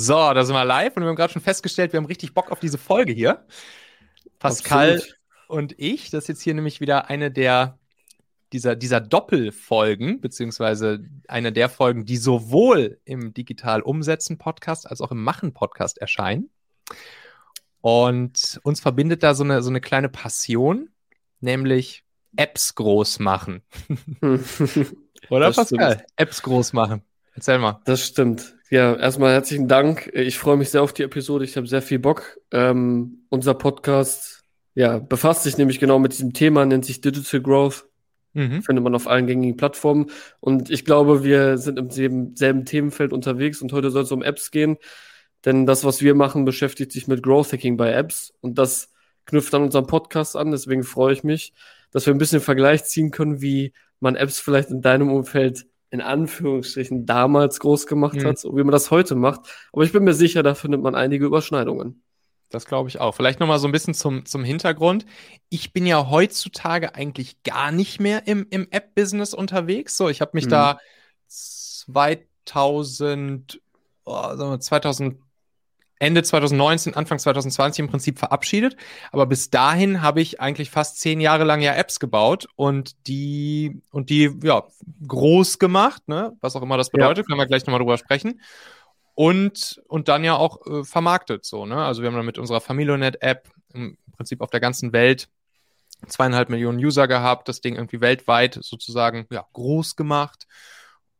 So, da sind wir live und wir haben gerade schon festgestellt, wir haben richtig Bock auf diese Folge hier. Pascal Absolut. und ich, das ist jetzt hier nämlich wieder eine der dieser, dieser Doppelfolgen, beziehungsweise eine der Folgen, die sowohl im Digital Umsetzen Podcast als auch im Machen Podcast erscheinen. Und uns verbindet da so eine, so eine kleine Passion, nämlich Apps groß machen. Oder das Pascal? Stimmt. Apps groß machen. Erzähl mal. Das stimmt. Ja, erstmal herzlichen Dank. Ich freue mich sehr auf die Episode. Ich habe sehr viel Bock. Ähm, unser Podcast ja, befasst sich nämlich genau mit diesem Thema, nennt sich Digital Growth. Mhm. Findet man auf allen gängigen Plattformen. Und ich glaube, wir sind im selben, selben Themenfeld unterwegs und heute soll es um Apps gehen. Denn das, was wir machen, beschäftigt sich mit Growth Hacking bei Apps. Und das knüpft an unseren Podcast an. Deswegen freue ich mich, dass wir ein bisschen Vergleich ziehen können, wie man Apps vielleicht in deinem Umfeld in Anführungsstrichen damals groß gemacht mhm. hat, so wie man das heute macht. Aber ich bin mir sicher, da findet man einige Überschneidungen. Das glaube ich auch. Vielleicht nochmal so ein bisschen zum, zum Hintergrund. Ich bin ja heutzutage eigentlich gar nicht mehr im, im App-Business unterwegs. So, ich habe mich mhm. da 2000, oh, 2000 Ende 2019, Anfang 2020 im Prinzip verabschiedet. Aber bis dahin habe ich eigentlich fast zehn Jahre lang ja Apps gebaut und die, und die, ja, groß gemacht, ne? Was auch immer das bedeutet, ja. können wir gleich nochmal drüber sprechen. Und, und dann ja auch äh, vermarktet, so, ne? Also wir haben dann mit unserer Familionet-App im Prinzip auf der ganzen Welt zweieinhalb Millionen User gehabt, das Ding irgendwie weltweit sozusagen, ja, groß gemacht.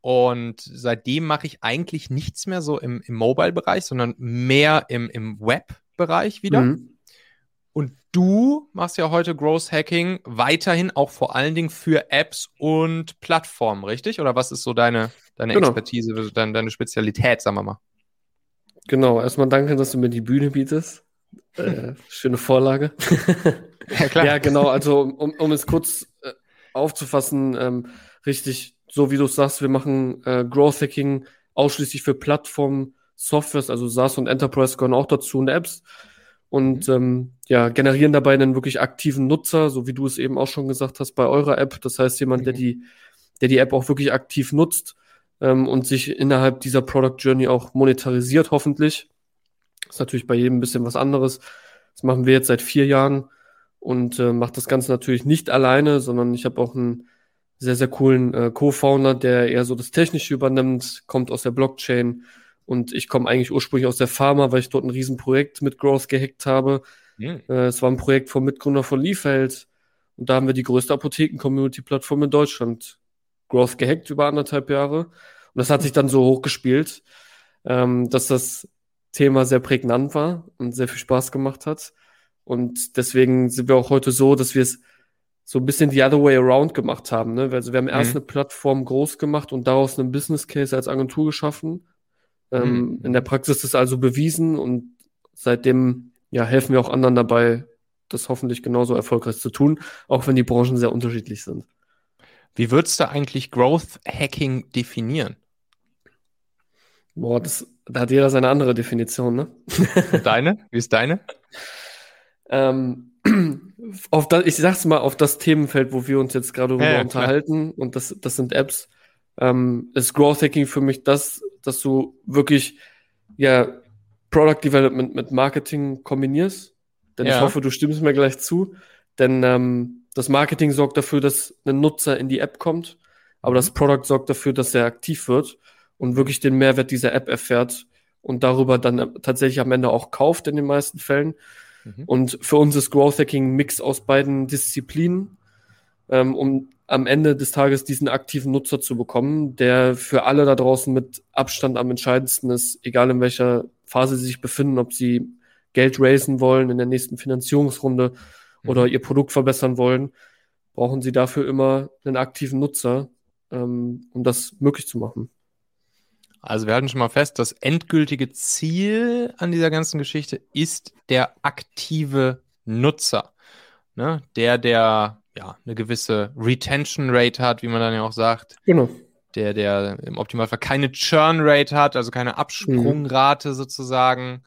Und seitdem mache ich eigentlich nichts mehr so im, im Mobile-Bereich, sondern mehr im, im Web-Bereich wieder. Mhm. Und du machst ja heute Growth Hacking weiterhin auch vor allen Dingen für Apps und Plattformen, richtig? Oder was ist so deine, deine genau. Expertise, deine, deine Spezialität, sagen wir mal? Genau, erstmal danke, dass du mir die Bühne bietest. Äh, schöne Vorlage. ja, klar. Ja, genau, also um, um es kurz äh, aufzufassen, ähm, richtig so wie du sagst, wir machen äh, Growth Hacking ausschließlich für Plattformen, Softwares, also SaaS und Enterprise gehören auch dazu und Apps. Und mhm. ähm, ja, generieren dabei einen wirklich aktiven Nutzer, so wie du es eben auch schon gesagt hast bei eurer App. Das heißt, jemand, mhm. der die, der die App auch wirklich aktiv nutzt ähm, und sich innerhalb dieser Product Journey auch monetarisiert, hoffentlich. Das ist natürlich bei jedem ein bisschen was anderes. Das machen wir jetzt seit vier Jahren und äh, macht das Ganze natürlich nicht alleine, sondern ich habe auch ein sehr, sehr coolen äh, Co-Founder, der eher so das Technische übernimmt, kommt aus der Blockchain. Und ich komme eigentlich ursprünglich aus der Pharma, weil ich dort ein Riesenprojekt mit Growth gehackt habe. Mhm. Äh, es war ein Projekt vom Mitgründer von Liefeld. Und da haben wir die größte Apotheken-Community-Plattform in Deutschland Growth gehackt über anderthalb Jahre. Und das hat sich dann so hochgespielt, ähm, dass das Thema sehr prägnant war und sehr viel Spaß gemacht hat. Und deswegen sind wir auch heute so, dass wir es so ein bisschen the other way around gemacht haben. Ne? Also wir haben erst mhm. eine Plattform groß gemacht und daraus einen Business Case als Agentur geschaffen. Ähm, mhm. In der Praxis ist also bewiesen und seitdem ja, helfen wir auch anderen dabei, das hoffentlich genauso erfolgreich zu tun, auch wenn die Branchen sehr unterschiedlich sind. Wie würdest du eigentlich Growth Hacking definieren? Boah, das, da hat jeder seine andere Definition, ne? deine? Wie ist deine? ähm, auf das, ich sag's mal, auf das Themenfeld, wo wir uns jetzt gerade ja, ja, unterhalten, klar. und das, das sind Apps, ähm, ist Growth Hacking für mich das, dass du wirklich ja Product Development mit Marketing kombinierst. Denn ja. ich hoffe, du stimmst mir gleich zu. Denn ähm, das Marketing sorgt dafür, dass ein Nutzer in die App kommt, aber das mhm. Product sorgt dafür, dass er aktiv wird und wirklich den Mehrwert dieser App erfährt und darüber dann tatsächlich am Ende auch kauft in den meisten Fällen. Mhm. Und für uns ist Growth Hacking ein Mix aus beiden Disziplinen, ähm, um am Ende des Tages diesen aktiven Nutzer zu bekommen, der für alle da draußen mit Abstand am entscheidendsten ist, egal in welcher Phase sie sich befinden, ob sie Geld raisen wollen in der nächsten Finanzierungsrunde mhm. oder ihr Produkt verbessern wollen, brauchen sie dafür immer einen aktiven Nutzer, ähm, um das möglich zu machen. Also wir halten schon mal fest, das endgültige Ziel an dieser ganzen Geschichte ist der aktive Nutzer. Ne? Der, der ja eine gewisse Retention Rate hat, wie man dann ja auch sagt. Genau. Der, der im Optimalfall keine Churn Rate hat, also keine Absprungrate mhm. sozusagen.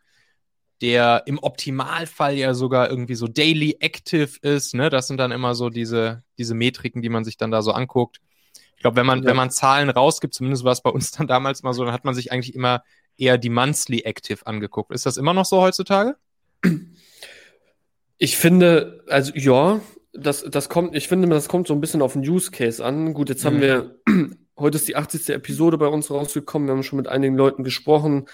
Der im Optimalfall ja sogar irgendwie so daily active ist. Ne? Das sind dann immer so diese, diese Metriken, die man sich dann da so anguckt. Ich glaube, wenn man, ja. wenn man Zahlen rausgibt, zumindest war es bei uns dann damals mal so, dann hat man sich eigentlich immer eher die Monthly Active angeguckt. Ist das immer noch so heutzutage? Ich finde, also ja, das, das kommt, ich finde, das kommt so ein bisschen auf den Use Case an. Gut, jetzt mhm. haben wir, heute ist die 80. Episode bei uns rausgekommen. Wir haben schon mit einigen Leuten gesprochen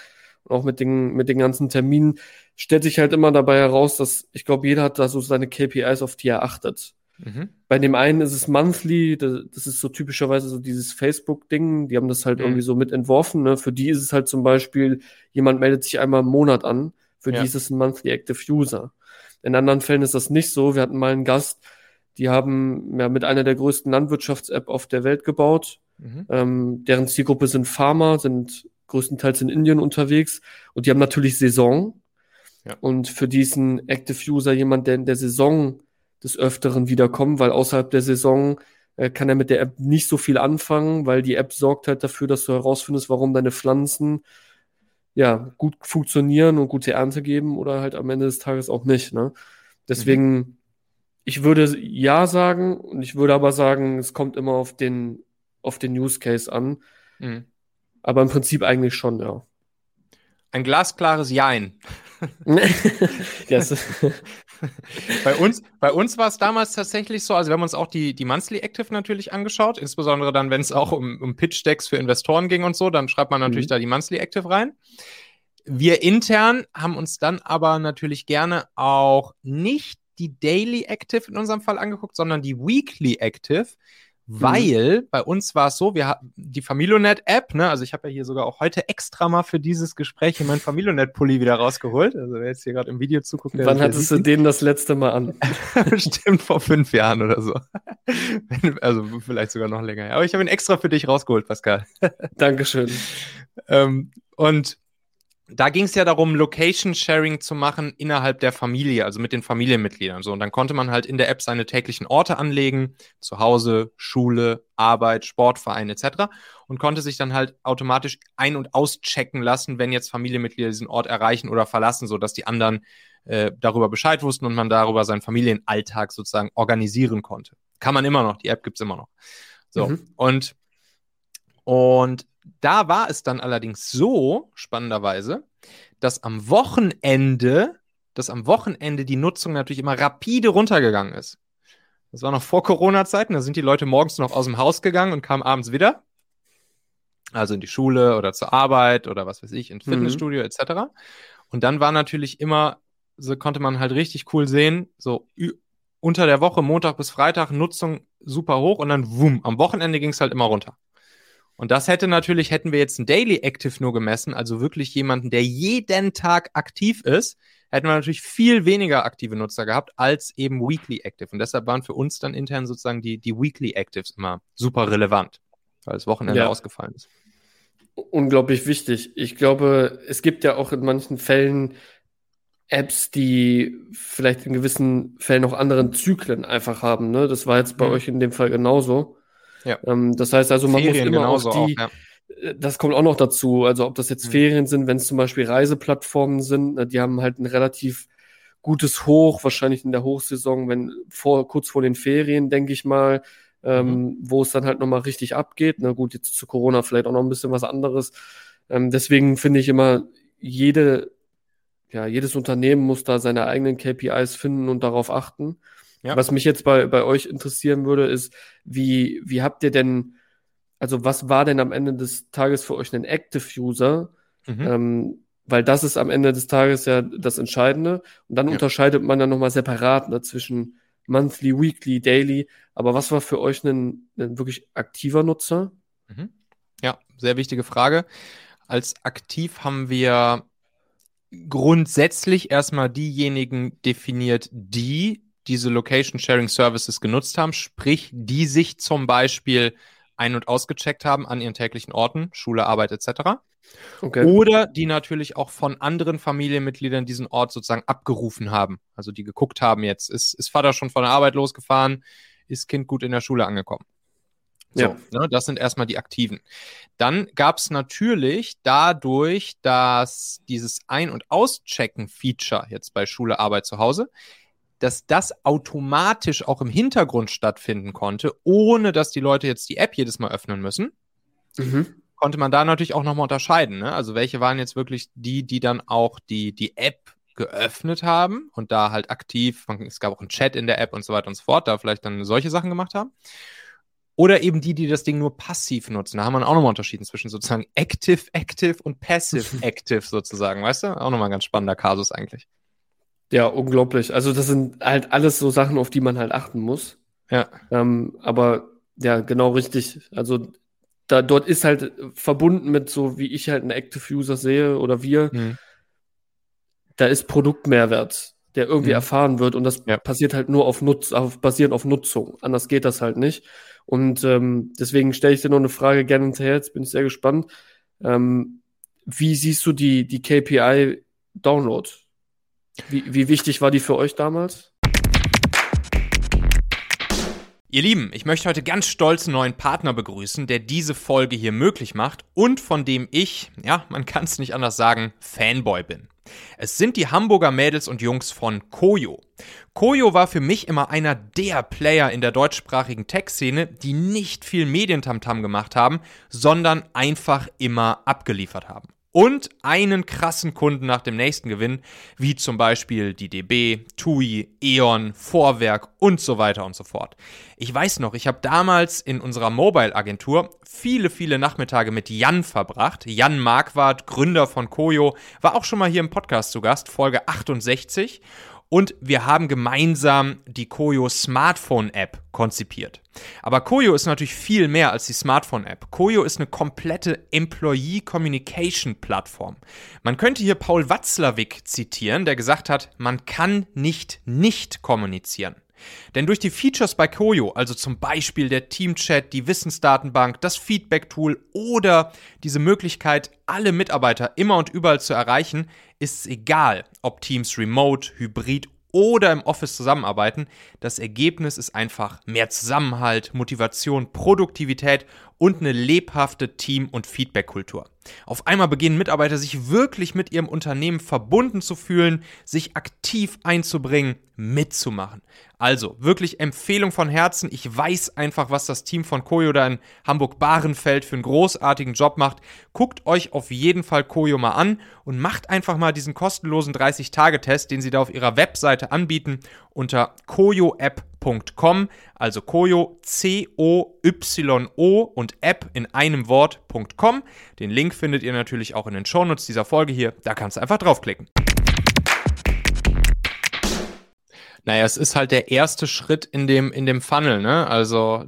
und auch mit den, mit den ganzen Terminen. Stellt sich halt immer dabei heraus, dass ich glaube, jeder hat da so seine KPIs, auf die er achtet. Mhm. Bei dem einen ist es monthly, das ist so typischerweise so dieses Facebook-Ding, die haben das halt mhm. irgendwie so mit entworfen. Ne? Für die ist es halt zum Beispiel, jemand meldet sich einmal im Monat an, für ja. die ist es ein monthly active user. In anderen Fällen ist das nicht so. Wir hatten mal einen Gast, die haben ja mit einer der größten Landwirtschafts-App auf der Welt gebaut. Mhm. Ähm, deren Zielgruppe sind Farmer, sind größtenteils in Indien unterwegs und die haben natürlich Saison. Ja. Und für diesen Active User jemand, der in der Saison des Öfteren wiederkommt, weil außerhalb der Saison äh, kann er mit der App nicht so viel anfangen, weil die App sorgt halt dafür, dass du herausfindest, warum deine Pflanzen ja gut funktionieren und gute Ernte geben oder halt am Ende des Tages auch nicht. Ne? Deswegen, mhm. ich würde ja sagen und ich würde aber sagen, es kommt immer auf den auf den Use Case an. Mhm. Aber im Prinzip eigentlich schon, ja. Ein glasklares Jein. bei uns, bei uns war es damals tatsächlich so, also wir haben uns auch die, die Monthly Active natürlich angeschaut, insbesondere dann, wenn es auch um, um Pitch-Decks für Investoren ging und so, dann schreibt man natürlich mhm. da die Monthly Active rein. Wir intern haben uns dann aber natürlich gerne auch nicht die Daily Active in unserem Fall angeguckt, sondern die Weekly Active. Weil mhm. bei uns war es so, wir hatten die Familionet-App, ne? Also ich habe ja hier sogar auch heute extra mal für dieses Gespräch mein Familionet-Pulli wieder rausgeholt. Also wer jetzt hier gerade im Video zuguckt, Wann hattest du den das letzte Mal an? Bestimmt vor fünf Jahren oder so. also vielleicht sogar noch länger. Aber ich habe ihn extra für dich rausgeholt, Pascal. Dankeschön. ähm, und da ging es ja darum, Location-Sharing zu machen innerhalb der Familie, also mit den Familienmitgliedern. So, und dann konnte man halt in der App seine täglichen Orte anlegen, zu Hause, Schule, Arbeit, Sportverein etc. und konnte sich dann halt automatisch ein- und auschecken lassen, wenn jetzt Familienmitglieder diesen Ort erreichen oder verlassen, sodass die anderen äh, darüber Bescheid wussten und man darüber seinen Familienalltag sozusagen organisieren konnte. Kann man immer noch, die App gibt's immer noch. So, mhm. und und da war es dann allerdings so, spannenderweise, dass am Wochenende, dass am Wochenende die Nutzung natürlich immer rapide runtergegangen ist. Das war noch vor Corona-Zeiten, da sind die Leute morgens noch aus dem Haus gegangen und kamen abends wieder. Also in die Schule oder zur Arbeit oder was weiß ich, ins mhm. Fitnessstudio mhm. etc. Und dann war natürlich immer, so konnte man halt richtig cool sehen, so unter der Woche, Montag bis Freitag, Nutzung super hoch und dann wumm, am Wochenende ging es halt immer runter. Und das hätte natürlich, hätten wir jetzt ein Daily Active nur gemessen, also wirklich jemanden, der jeden Tag aktiv ist, hätten wir natürlich viel weniger aktive Nutzer gehabt als eben Weekly Active. Und deshalb waren für uns dann intern sozusagen die, die Weekly Actives immer super relevant, weil das Wochenende ja. ausgefallen ist. Unglaublich wichtig. Ich glaube, es gibt ja auch in manchen Fällen Apps, die vielleicht in gewissen Fällen auch anderen Zyklen einfach haben. Ne? Das war jetzt bei mhm. euch in dem Fall genauso. Ja. Ähm, das heißt also, man Ferien muss immer auch die, auch, ja. Äh, das kommt auch noch dazu. Also ob das jetzt mhm. Ferien sind, wenn es zum Beispiel Reiseplattformen sind, die haben halt ein relativ gutes Hoch, wahrscheinlich in der Hochsaison, wenn vor, kurz vor den Ferien, denke ich mal, ähm, mhm. wo es dann halt nochmal richtig abgeht. Na gut, jetzt zu Corona vielleicht auch noch ein bisschen was anderes. Ähm, deswegen finde ich immer, jede, ja, jedes Unternehmen muss da seine eigenen KPIs finden und darauf achten. Ja. Was mich jetzt bei, bei euch interessieren würde, ist, wie, wie habt ihr denn, also was war denn am Ende des Tages für euch ein Active User? Mhm. Ähm, weil das ist am Ende des Tages ja das Entscheidende. Und dann ja. unterscheidet man dann nochmal separat ne, zwischen Monthly, Weekly, Daily. Aber was war für euch ein, ein wirklich aktiver Nutzer? Mhm. Ja, sehr wichtige Frage. Als aktiv haben wir grundsätzlich erstmal diejenigen definiert, die diese Location Sharing Services genutzt haben, sprich, die sich zum Beispiel ein- und ausgecheckt haben an ihren täglichen Orten, Schule, Arbeit etc. Okay. Oder die natürlich auch von anderen Familienmitgliedern diesen Ort sozusagen abgerufen haben. Also die geguckt haben jetzt, ist, ist Vater schon von der Arbeit losgefahren, ist Kind gut in der Schule angekommen. So, ja. ne, das sind erstmal die Aktiven. Dann gab es natürlich dadurch, dass dieses Ein- und Auschecken-Feature jetzt bei Schule, Arbeit zu Hause dass das automatisch auch im Hintergrund stattfinden konnte, ohne dass die Leute jetzt die App jedes Mal öffnen müssen. Mhm. konnte man da natürlich auch nochmal unterscheiden. Ne? Also welche waren jetzt wirklich die, die dann auch die, die App geöffnet haben und da halt aktiv, es gab auch einen Chat in der App und so weiter und so fort, da vielleicht dann solche Sachen gemacht haben. Oder eben die, die das Ding nur passiv nutzen. Da haben wir auch nochmal unterschieden zwischen sozusagen Active, Active und Passive, Active sozusagen, weißt du? Auch nochmal ein ganz spannender Kasus eigentlich. Ja, unglaublich. Also das sind halt alles so Sachen, auf die man halt achten muss. Ja. Ähm, aber ja, genau richtig. Also da dort ist halt verbunden mit so, wie ich halt einen Active User sehe oder wir, mhm. da ist Produktmehrwert, der irgendwie mhm. erfahren wird und das ja. passiert halt nur auf Nutz, auf, basierend auf Nutzung. Anders geht das halt nicht. Und ähm, deswegen stelle ich dir noch eine Frage gerne hinterher. Jetzt bin ich sehr gespannt. Ähm, wie siehst du die, die KPI Download? Wie, wie wichtig war die für euch damals? Ihr Lieben, ich möchte heute ganz stolz einen neuen Partner begrüßen, der diese Folge hier möglich macht und von dem ich, ja, man kann es nicht anders sagen, Fanboy bin. Es sind die Hamburger Mädels und Jungs von Koyo. Koyo war für mich immer einer der Player in der deutschsprachigen Tech-Szene, die nicht viel Medientamtam gemacht haben, sondern einfach immer abgeliefert haben und einen krassen Kunden nach dem nächsten gewinnen, wie zum Beispiel die DB, TUI, E.ON, Vorwerk und so weiter und so fort. Ich weiß noch, ich habe damals in unserer Mobile-Agentur viele, viele Nachmittage mit Jan verbracht. Jan Marquardt, Gründer von Koyo, war auch schon mal hier im Podcast zu Gast, Folge 68. Und wir haben gemeinsam die Koyo Smartphone App konzipiert. Aber Koyo ist natürlich viel mehr als die Smartphone App. Koyo ist eine komplette Employee Communication Plattform. Man könnte hier Paul Watzlawick zitieren, der gesagt hat, man kann nicht nicht kommunizieren. Denn durch die Features bei Koyo, also zum Beispiel der Teamchat, die Wissensdatenbank, das Feedback-Tool oder diese Möglichkeit, alle Mitarbeiter immer und überall zu erreichen, ist es egal, ob Teams remote, hybrid oder im Office zusammenarbeiten. Das Ergebnis ist einfach mehr Zusammenhalt, Motivation, Produktivität und eine lebhafte Team- und Feedback-Kultur. Auf einmal beginnen Mitarbeiter sich wirklich mit ihrem Unternehmen verbunden zu fühlen, sich aktiv einzubringen, mitzumachen. Also wirklich Empfehlung von Herzen. Ich weiß einfach, was das Team von Koyo da in Hamburg-Bahrenfeld für einen großartigen Job macht. Guckt euch auf jeden Fall Koyo mal an und macht einfach mal diesen kostenlosen 30-Tage-Test, den sie da auf ihrer Webseite anbieten, unter koyoapp.com. Also Koyo, C-O-Y-O und App in einem Wort.com. Den Link findet ihr natürlich auch in den Shownotes dieser Folge hier. Da kannst du einfach draufklicken. Naja, es ist halt der erste Schritt in dem, in dem Funnel, ne? Also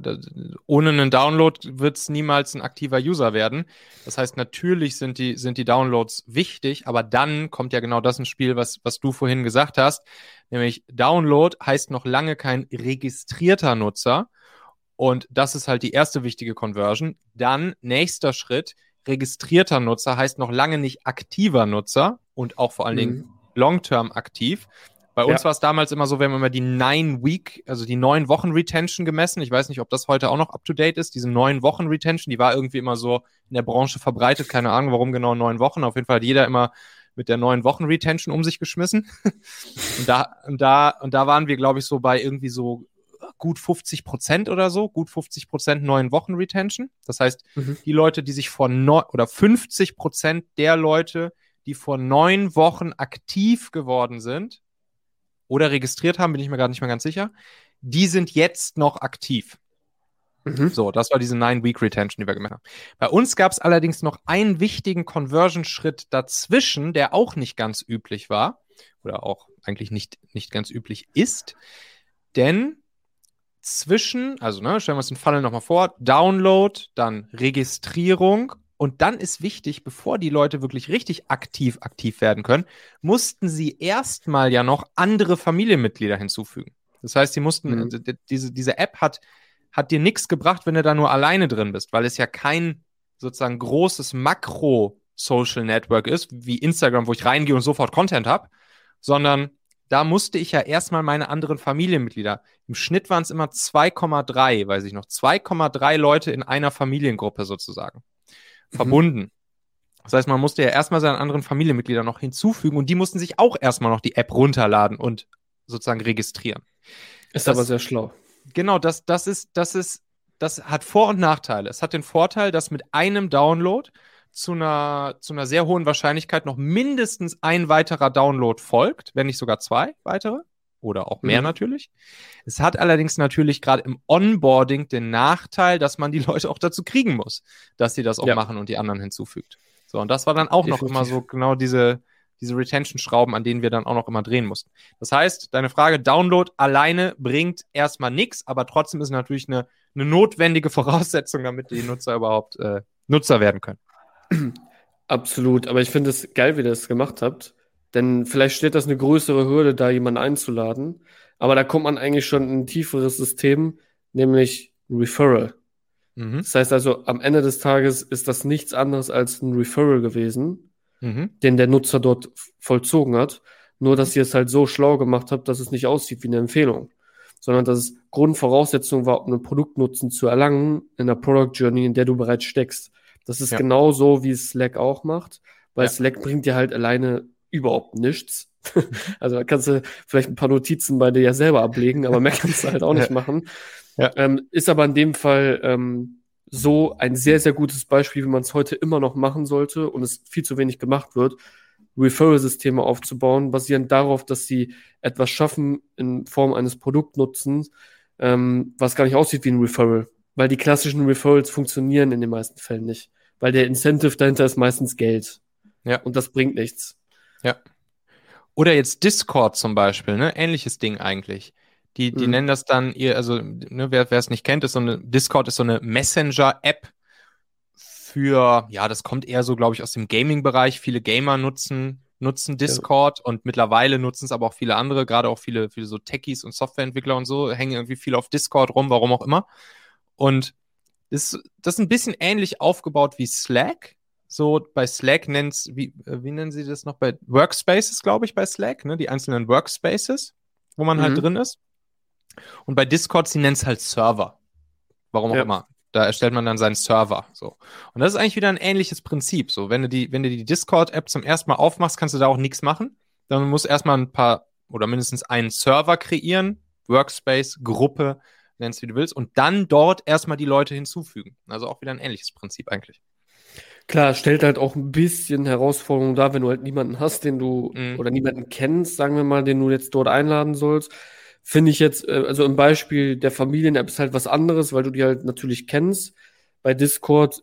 ohne einen Download wird es niemals ein aktiver User werden. Das heißt, natürlich sind die, sind die Downloads wichtig, aber dann kommt ja genau das ins Spiel, was, was du vorhin gesagt hast. Nämlich Download heißt noch lange kein registrierter Nutzer. Und das ist halt die erste wichtige Conversion. Dann nächster Schritt, registrierter Nutzer heißt noch lange nicht aktiver Nutzer und auch vor allen Dingen mhm. long-term aktiv. Bei uns ja. war es damals immer so, wir haben immer die Nine Week, also die neun Wochen Retention gemessen. Ich weiß nicht, ob das heute auch noch up to date ist. Diese neun Wochen Retention, die war irgendwie immer so in der Branche verbreitet. Keine Ahnung, warum genau neun Wochen. Auf jeden Fall hat jeder immer mit der neun Wochen Retention um sich geschmissen. und da, und da, und da waren wir, glaube ich, so bei irgendwie so gut 50 Prozent oder so, gut 50 Prozent neun Wochen Retention. Das heißt, mhm. die Leute, die sich vor neun oder 50 Prozent der Leute, die vor neun Wochen aktiv geworden sind, oder registriert haben, bin ich mir gar nicht mehr ganz sicher. Die sind jetzt noch aktiv. Mhm. So, das war diese Nine-Week-Retention, die wir gemacht haben. Bei uns gab es allerdings noch einen wichtigen Conversion-Schritt dazwischen, der auch nicht ganz üblich war oder auch eigentlich nicht, nicht ganz üblich ist. Denn zwischen, also ne, stellen wir uns den Funnel nochmal vor, Download, dann Registrierung und dann ist wichtig, bevor die Leute wirklich richtig aktiv aktiv werden können, mussten sie erstmal ja noch andere Familienmitglieder hinzufügen. Das heißt, sie mussten, mhm. diese, diese App hat, hat dir nichts gebracht, wenn du da nur alleine drin bist, weil es ja kein sozusagen großes Makro-Social Network ist, wie Instagram, wo ich reingehe und sofort Content habe, sondern da musste ich ja erstmal meine anderen Familienmitglieder. Im Schnitt waren es immer 2,3, weiß ich noch, 2,3 Leute in einer Familiengruppe sozusagen. Mhm. verbunden. Das heißt, man musste ja erstmal seinen anderen Familienmitgliedern noch hinzufügen und die mussten sich auch erstmal noch die App runterladen und sozusagen registrieren. Ist das, aber sehr schlau. Genau, das, das ist, das ist das hat Vor- und Nachteile. Es hat den Vorteil, dass mit einem Download zu einer, zu einer sehr hohen Wahrscheinlichkeit noch mindestens ein weiterer Download folgt, wenn nicht sogar zwei weitere oder auch mehr mhm. natürlich. Es hat allerdings natürlich gerade im Onboarding den Nachteil, dass man die Leute auch dazu kriegen muss, dass sie das auch ja. machen und die anderen hinzufügt. So, und das war dann auch Definitiv. noch immer so genau diese, diese Retention-Schrauben, an denen wir dann auch noch immer drehen mussten. Das heißt, deine Frage, Download alleine bringt erstmal nichts, aber trotzdem ist natürlich eine, eine notwendige Voraussetzung, damit die Nutzer überhaupt äh, Nutzer werden können. Absolut, aber ich finde es geil, wie ihr das gemacht habt. Denn vielleicht steht das eine größere Hürde, da jemanden einzuladen. Aber da kommt man eigentlich schon in ein tieferes System, nämlich Referral. Mhm. Das heißt also, am Ende des Tages ist das nichts anderes als ein Referral gewesen, mhm. den der Nutzer dort vollzogen hat. Nur, dass ihr es halt so schlau gemacht habt, dass es nicht aussieht wie eine Empfehlung, sondern dass es Grundvoraussetzung war, um einen Produktnutzen zu erlangen in der Product Journey, in der du bereits steckst. Das ist ja. genau so, wie es Slack auch macht, weil ja. Slack bringt dir halt alleine überhaupt nichts. also da kannst du vielleicht ein paar Notizen bei dir ja selber ablegen, aber mehr kannst du halt auch nicht machen. Ja. Ähm, ist aber in dem Fall ähm, so ein sehr, sehr gutes Beispiel, wie man es heute immer noch machen sollte und es viel zu wenig gemacht wird, Referral-Systeme aufzubauen, basierend darauf, dass sie etwas schaffen in Form eines Produktnutzens, ähm, was gar nicht aussieht wie ein Referral. Weil die klassischen Referrals funktionieren in den meisten Fällen nicht. Weil der Incentive dahinter ist meistens Geld. Ja. Und das bringt nichts. Ja. Oder jetzt Discord zum Beispiel, ne? Ähnliches Ding eigentlich. Die, die mhm. nennen das dann, ihr, also, ne, wer es nicht kennt, ist so eine, Discord ist so eine Messenger-App für, ja, das kommt eher so, glaube ich, aus dem Gaming-Bereich. Viele Gamer nutzen, nutzen Discord ja. und mittlerweile nutzen es aber auch viele andere, gerade auch viele, viele so Techies und Softwareentwickler und so, hängen irgendwie viel auf Discord rum, warum auch immer. Und das, das ist ein bisschen ähnlich aufgebaut wie Slack, so bei Slack nennt wie, äh, wie nennen sie das noch? Bei Workspaces, glaube ich, bei Slack, ne? Die einzelnen Workspaces, wo man halt mhm. halt drin ist. Und bei Discord, sie nennt es halt Server. Warum auch ja. immer. Da erstellt man dann seinen Server. So. Und das ist eigentlich wieder ein ähnliches Prinzip. So, wenn du die, wenn du die Discord-App zum ersten Mal aufmachst, kannst du da auch nichts machen. Dann musst du erstmal ein paar oder mindestens einen Server kreieren, Workspace, Gruppe, nennst wie du willst, und dann dort erstmal die Leute hinzufügen. Also auch wieder ein ähnliches Prinzip eigentlich. Klar, stellt halt auch ein bisschen Herausforderungen dar, wenn du halt niemanden hast, den du mhm. oder niemanden kennst, sagen wir mal, den du jetzt dort einladen sollst. Finde ich jetzt, äh, also im Beispiel der Familien-App ist halt was anderes, weil du die halt natürlich kennst. Bei Discord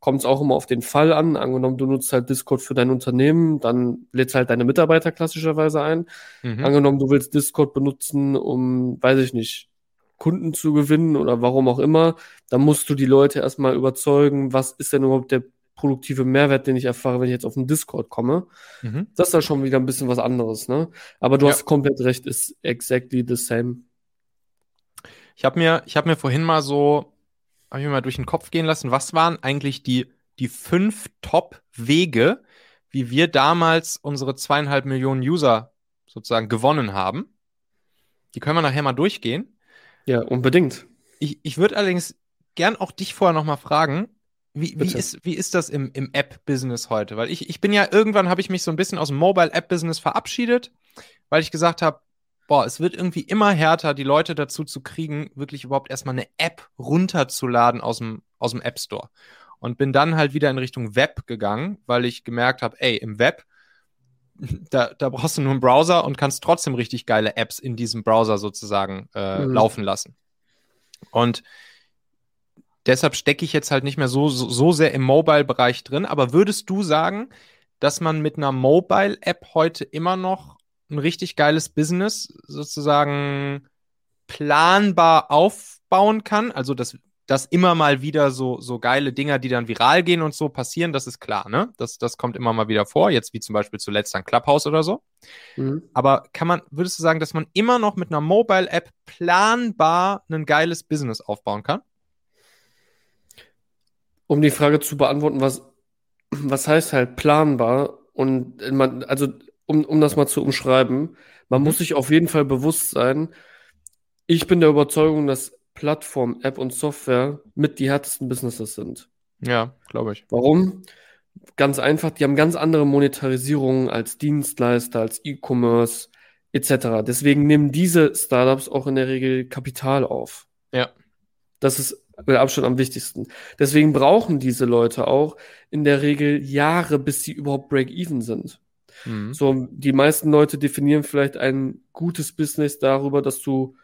kommt es auch immer auf den Fall an. Angenommen, du nutzt halt Discord für dein Unternehmen, dann lädst halt deine Mitarbeiter klassischerweise ein. Mhm. Angenommen, du willst Discord benutzen, um, weiß ich nicht, Kunden zu gewinnen oder warum auch immer, dann musst du die Leute erstmal überzeugen, was ist denn überhaupt der produktive Mehrwert, den ich erfahre, wenn ich jetzt auf den Discord komme. Mhm. Das ist da schon wieder ein bisschen was anderes, ne? Aber du ja. hast komplett recht, ist exactly the same. Ich habe mir, ich habe mir vorhin mal so, habe ich mir mal durch den Kopf gehen lassen, was waren eigentlich die, die fünf Top-Wege, wie wir damals unsere zweieinhalb Millionen User sozusagen gewonnen haben. Die können wir nachher mal durchgehen. Ja, unbedingt. Ich, ich würde allerdings gern auch dich vorher noch mal fragen, wie, wie, ist, wie ist das im, im App-Business heute? Weil ich, ich bin ja, irgendwann habe ich mich so ein bisschen aus dem Mobile-App-Business verabschiedet, weil ich gesagt habe, boah, es wird irgendwie immer härter, die Leute dazu zu kriegen, wirklich überhaupt erstmal eine App runterzuladen aus dem, aus dem App Store. Und bin dann halt wieder in Richtung Web gegangen, weil ich gemerkt habe, ey, im Web, da, da brauchst du nur einen Browser und kannst trotzdem richtig geile Apps in diesem Browser sozusagen äh, mhm. laufen lassen. Und Deshalb stecke ich jetzt halt nicht mehr so, so, so sehr im Mobile-Bereich drin. Aber würdest du sagen, dass man mit einer Mobile-App heute immer noch ein richtig geiles Business sozusagen planbar aufbauen kann? Also, dass, dass immer mal wieder so, so geile Dinger, die dann viral gehen und so passieren, das ist klar, ne? Das, das kommt immer mal wieder vor, jetzt wie zum Beispiel zuletzt ein Clubhouse oder so. Mhm. Aber kann man, würdest du sagen, dass man immer noch mit einer Mobile-App planbar ein geiles Business aufbauen kann? Um die Frage zu beantworten, was, was heißt halt planbar? Und man, also, um, um das mal zu umschreiben, man muss sich auf jeden Fall bewusst sein, ich bin der Überzeugung, dass Plattform, App und Software mit die härtesten Businesses sind. Ja, glaube ich. Warum? Ganz einfach, die haben ganz andere Monetarisierungen als Dienstleister, als E-Commerce etc. Deswegen nehmen diese Startups auch in der Regel Kapital auf. Ja. Das ist mit Abstand am wichtigsten. Deswegen brauchen diese Leute auch in der Regel Jahre, bis sie überhaupt Break-Even sind. Mhm. So, die meisten Leute definieren vielleicht ein gutes Business darüber, dass du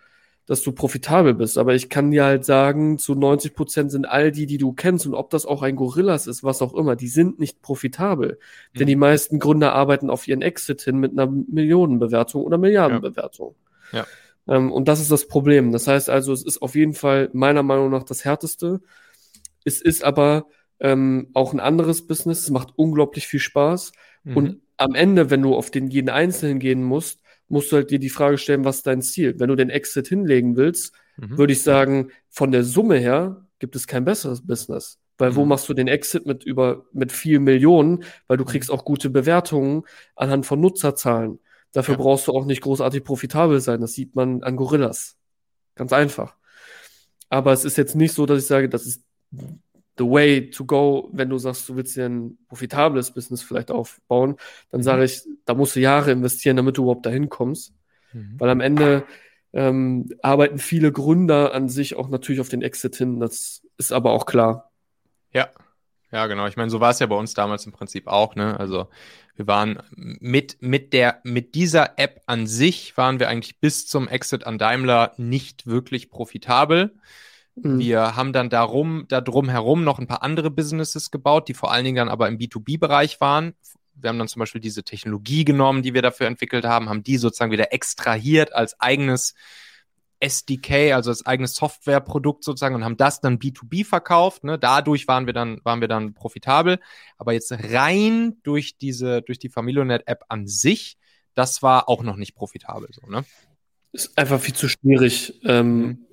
dass du profitabel bist. Aber ich kann dir halt sagen, zu 90 Prozent sind all die, die du kennst und ob das auch ein Gorillas ist, was auch immer, die sind nicht profitabel. Mhm. Denn die meisten Gründer arbeiten auf ihren Exit hin mit einer Millionenbewertung oder Milliardenbewertung. Ja. ja. Ähm, und das ist das Problem. Das heißt also, es ist auf jeden Fall meiner Meinung nach das härteste. Es ist aber ähm, auch ein anderes Business. Es macht unglaublich viel Spaß. Mhm. Und am Ende, wenn du auf den jeden Einzelnen gehen musst, musst du halt dir die Frage stellen, was ist dein Ziel? Wenn du den Exit hinlegen willst, mhm. würde ich sagen, von der Summe her gibt es kein besseres Business. Weil mhm. wo machst du den Exit mit über, mit vielen Millionen? Weil du mhm. kriegst auch gute Bewertungen anhand von Nutzerzahlen. Dafür ja. brauchst du auch nicht großartig profitabel sein. Das sieht man an Gorillas. Ganz einfach. Aber es ist jetzt nicht so, dass ich sage, das ist the way to go, wenn du sagst, du willst dir ein profitables Business vielleicht aufbauen, dann mhm. sage ich, da musst du Jahre investieren, damit du überhaupt dahin kommst. Mhm. Weil am Ende ähm, arbeiten viele Gründer an sich auch natürlich auf den Exit hin. Das ist aber auch klar. Ja, ja, genau. Ich meine, so war es ja bei uns damals im Prinzip auch. Ne? Also wir waren mit, mit, der, mit dieser App an sich waren wir eigentlich bis zum Exit an Daimler nicht wirklich profitabel. Mhm. Wir haben dann darum, da drum herum noch ein paar andere Businesses gebaut, die vor allen Dingen dann aber im B2B-Bereich waren. Wir haben dann zum Beispiel diese Technologie genommen, die wir dafür entwickelt haben, haben die sozusagen wieder extrahiert als eigenes SDK, also als eigenes Softwareprodukt sozusagen und haben das dann B2B verkauft. Ne? Dadurch waren wir dann, waren wir dann profitabel. Aber jetzt rein durch diese, durch die Familionet-App an sich, das war auch noch nicht profitabel. So, ne? Ist einfach viel zu schwierig. Ähm, mhm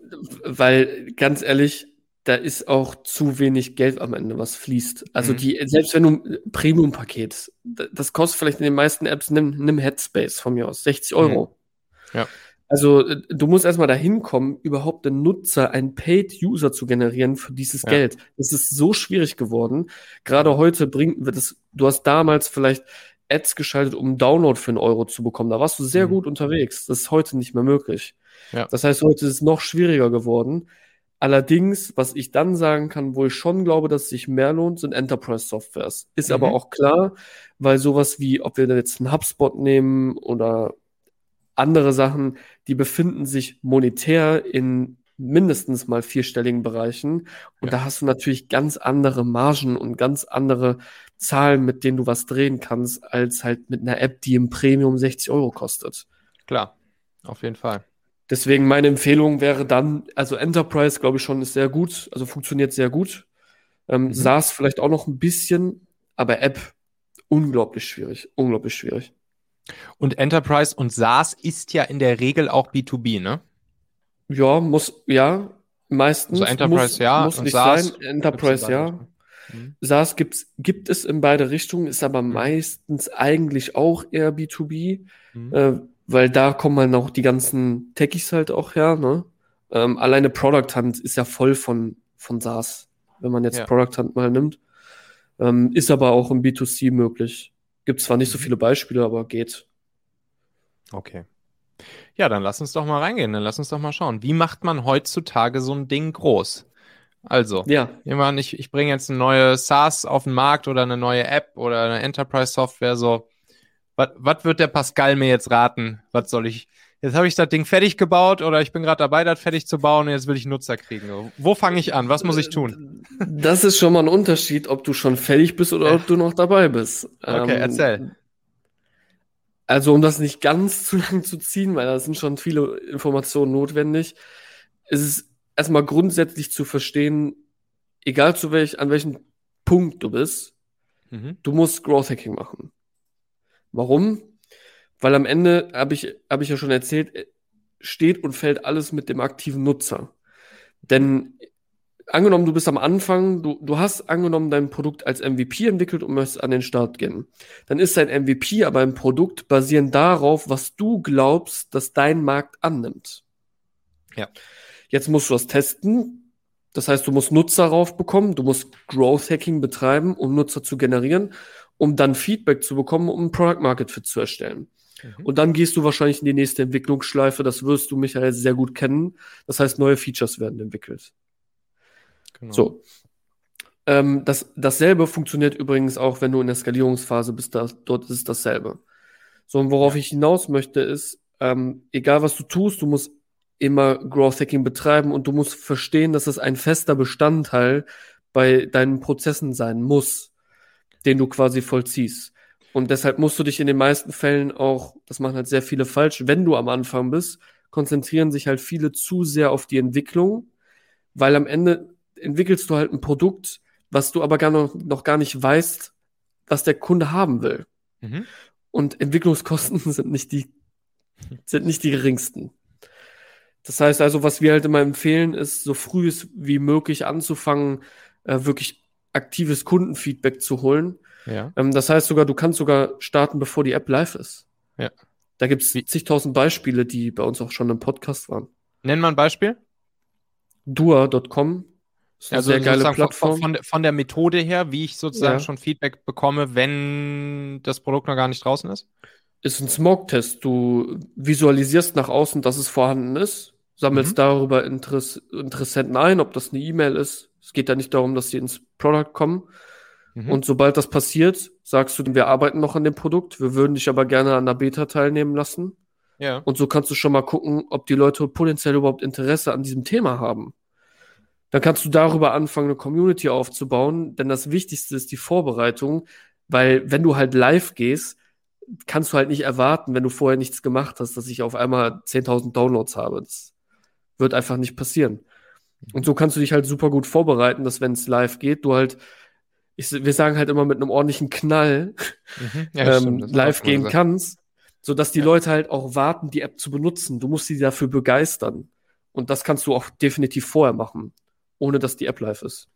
weil ganz ehrlich, da ist auch zu wenig Geld am Ende, was fließt. Also mhm. die, selbst wenn du Premium-Paket, das kostet vielleicht in den meisten Apps, nimm, nimm Headspace von mir aus, 60 Euro. Mhm. Ja. Also du musst erstmal dahin kommen, überhaupt den Nutzer, einen Paid-User zu generieren für dieses ja. Geld. Das ist so schwierig geworden. Gerade heute bringt das, du hast damals vielleicht Ads geschaltet, um einen Download für einen Euro zu bekommen. Da warst du sehr mhm. gut unterwegs. Das ist heute nicht mehr möglich. Ja. Das heißt, heute ist es noch schwieriger geworden. Allerdings, was ich dann sagen kann, wo ich schon glaube, dass es sich mehr lohnt, sind Enterprise-Softwares. Ist mhm. aber auch klar, weil sowas wie, ob wir jetzt einen HubSpot nehmen oder andere Sachen, die befinden sich monetär in mindestens mal vierstelligen Bereichen. Und ja. da hast du natürlich ganz andere Margen und ganz andere Zahlen, mit denen du was drehen kannst, als halt mit einer App, die im Premium 60 Euro kostet. Klar, auf jeden Fall. Deswegen meine Empfehlung wäre dann, also Enterprise, glaube ich schon, ist sehr gut, also funktioniert sehr gut. Ähm, mhm. SaaS vielleicht auch noch ein bisschen, aber App unglaublich schwierig, unglaublich schwierig. Und Enterprise und SaaS ist ja in der Regel auch B2B, ne? Ja, muss, ja, meistens. Also Enterprise muss, ja, muss nicht SaaS sein. Enterprise ja. Mhm. SaaS gibt's, gibt es in beide Richtungen, ist aber mhm. meistens eigentlich auch eher B2B. Mhm. Äh, weil da kommen halt auch die ganzen Techies halt auch her, ne? Ähm, alleine Product Hunt ist ja voll von, von SaaS, wenn man jetzt ja. Product Hunt mal nimmt. Ähm, ist aber auch im B2C möglich. Gibt zwar nicht so mhm. viele Beispiele, aber geht. Okay. Ja, dann lass uns doch mal reingehen, dann lass uns doch mal schauen. Wie macht man heutzutage so ein Ding groß? Also, ja. jemand, ich, ich bringe jetzt eine neue SaaS auf den Markt oder eine neue App oder eine Enterprise-Software, so was wird der Pascal mir jetzt raten? Was soll ich? Jetzt habe ich das Ding fertig gebaut oder ich bin gerade dabei, das fertig zu bauen und jetzt will ich Nutzer kriegen. Wo fange ich an? Was muss ich tun? Das ist schon mal ein Unterschied, ob du schon fertig bist oder ob du noch dabei bist. Okay, ähm, erzähl. Also, um das nicht ganz zu lang zu ziehen, weil da sind schon viele Informationen notwendig, ist es erstmal grundsätzlich zu verstehen, egal zu welch, an welchem Punkt du bist, mhm. du musst Growth Hacking machen. Warum? Weil am Ende, habe ich, hab ich ja schon erzählt, steht und fällt alles mit dem aktiven Nutzer. Denn angenommen, du bist am Anfang, du, du hast angenommen dein Produkt als MVP entwickelt und möchtest an den Start gehen. Dann ist dein MVP aber ein Produkt basierend darauf, was du glaubst, dass dein Markt annimmt. Ja. Jetzt musst du das testen. Das heißt, du musst Nutzer raufbekommen, du musst Growth Hacking betreiben, um Nutzer zu generieren um dann Feedback zu bekommen, um ein Product Market Fit zu erstellen. Mhm. Und dann gehst du wahrscheinlich in die nächste Entwicklungsschleife. Das wirst du, Michael, sehr gut kennen. Das heißt, neue Features werden entwickelt. Genau. So. Ähm, das, dasselbe funktioniert übrigens auch, wenn du in der Skalierungsphase bist, da, dort ist dasselbe. So, und worauf ja. ich hinaus möchte, ist, ähm, egal was du tust, du musst immer Growth Hacking betreiben und du musst verstehen, dass es ein fester Bestandteil bei deinen Prozessen sein muss, den du quasi vollziehst. Und deshalb musst du dich in den meisten Fällen auch, das machen halt sehr viele falsch, wenn du am Anfang bist, konzentrieren sich halt viele zu sehr auf die Entwicklung, weil am Ende entwickelst du halt ein Produkt, was du aber gar noch, noch gar nicht weißt, was der Kunde haben will. Mhm. Und Entwicklungskosten sind nicht die, sind nicht die geringsten. Das heißt also, was wir halt immer empfehlen, ist, so früh wie möglich anzufangen, äh, wirklich aktives Kundenfeedback zu holen. Ja. Ähm, das heißt sogar, du kannst sogar starten, bevor die App live ist. Ja. Da gibt es zigtausend Beispiele, die bei uns auch schon im Podcast waren. Nenn mal ein Beispiel. Dua.com ist eine also sehr geile Plattform. Von, von, von, der Methode her, wie ich sozusagen ja. schon Feedback bekomme, wenn das Produkt noch gar nicht draußen ist? Ist ein Smoke-Test. Du visualisierst nach außen, dass es vorhanden ist, sammelst mhm. darüber Interess Interessenten ein, ob das eine E-Mail ist. Es geht ja nicht darum, dass sie ins Product kommen. Mhm. Und sobald das passiert, sagst du, wir arbeiten noch an dem Produkt, wir würden dich aber gerne an der Beta teilnehmen lassen. Ja. Und so kannst du schon mal gucken, ob die Leute potenziell überhaupt Interesse an diesem Thema haben. Dann kannst du darüber anfangen, eine Community aufzubauen, denn das Wichtigste ist die Vorbereitung, weil wenn du halt live gehst, kannst du halt nicht erwarten, wenn du vorher nichts gemacht hast, dass ich auf einmal 10.000 Downloads habe. Das wird einfach nicht passieren. Und so kannst du dich halt super gut vorbereiten, dass wenn es live geht, du halt, ich, wir sagen halt immer mit einem ordentlichen Knall mhm. ja, ähm, live gehen gesagt. kannst, sodass die ja. Leute halt auch warten, die App zu benutzen. Du musst sie dafür begeistern. Und das kannst du auch definitiv vorher machen ohne dass die App live ist.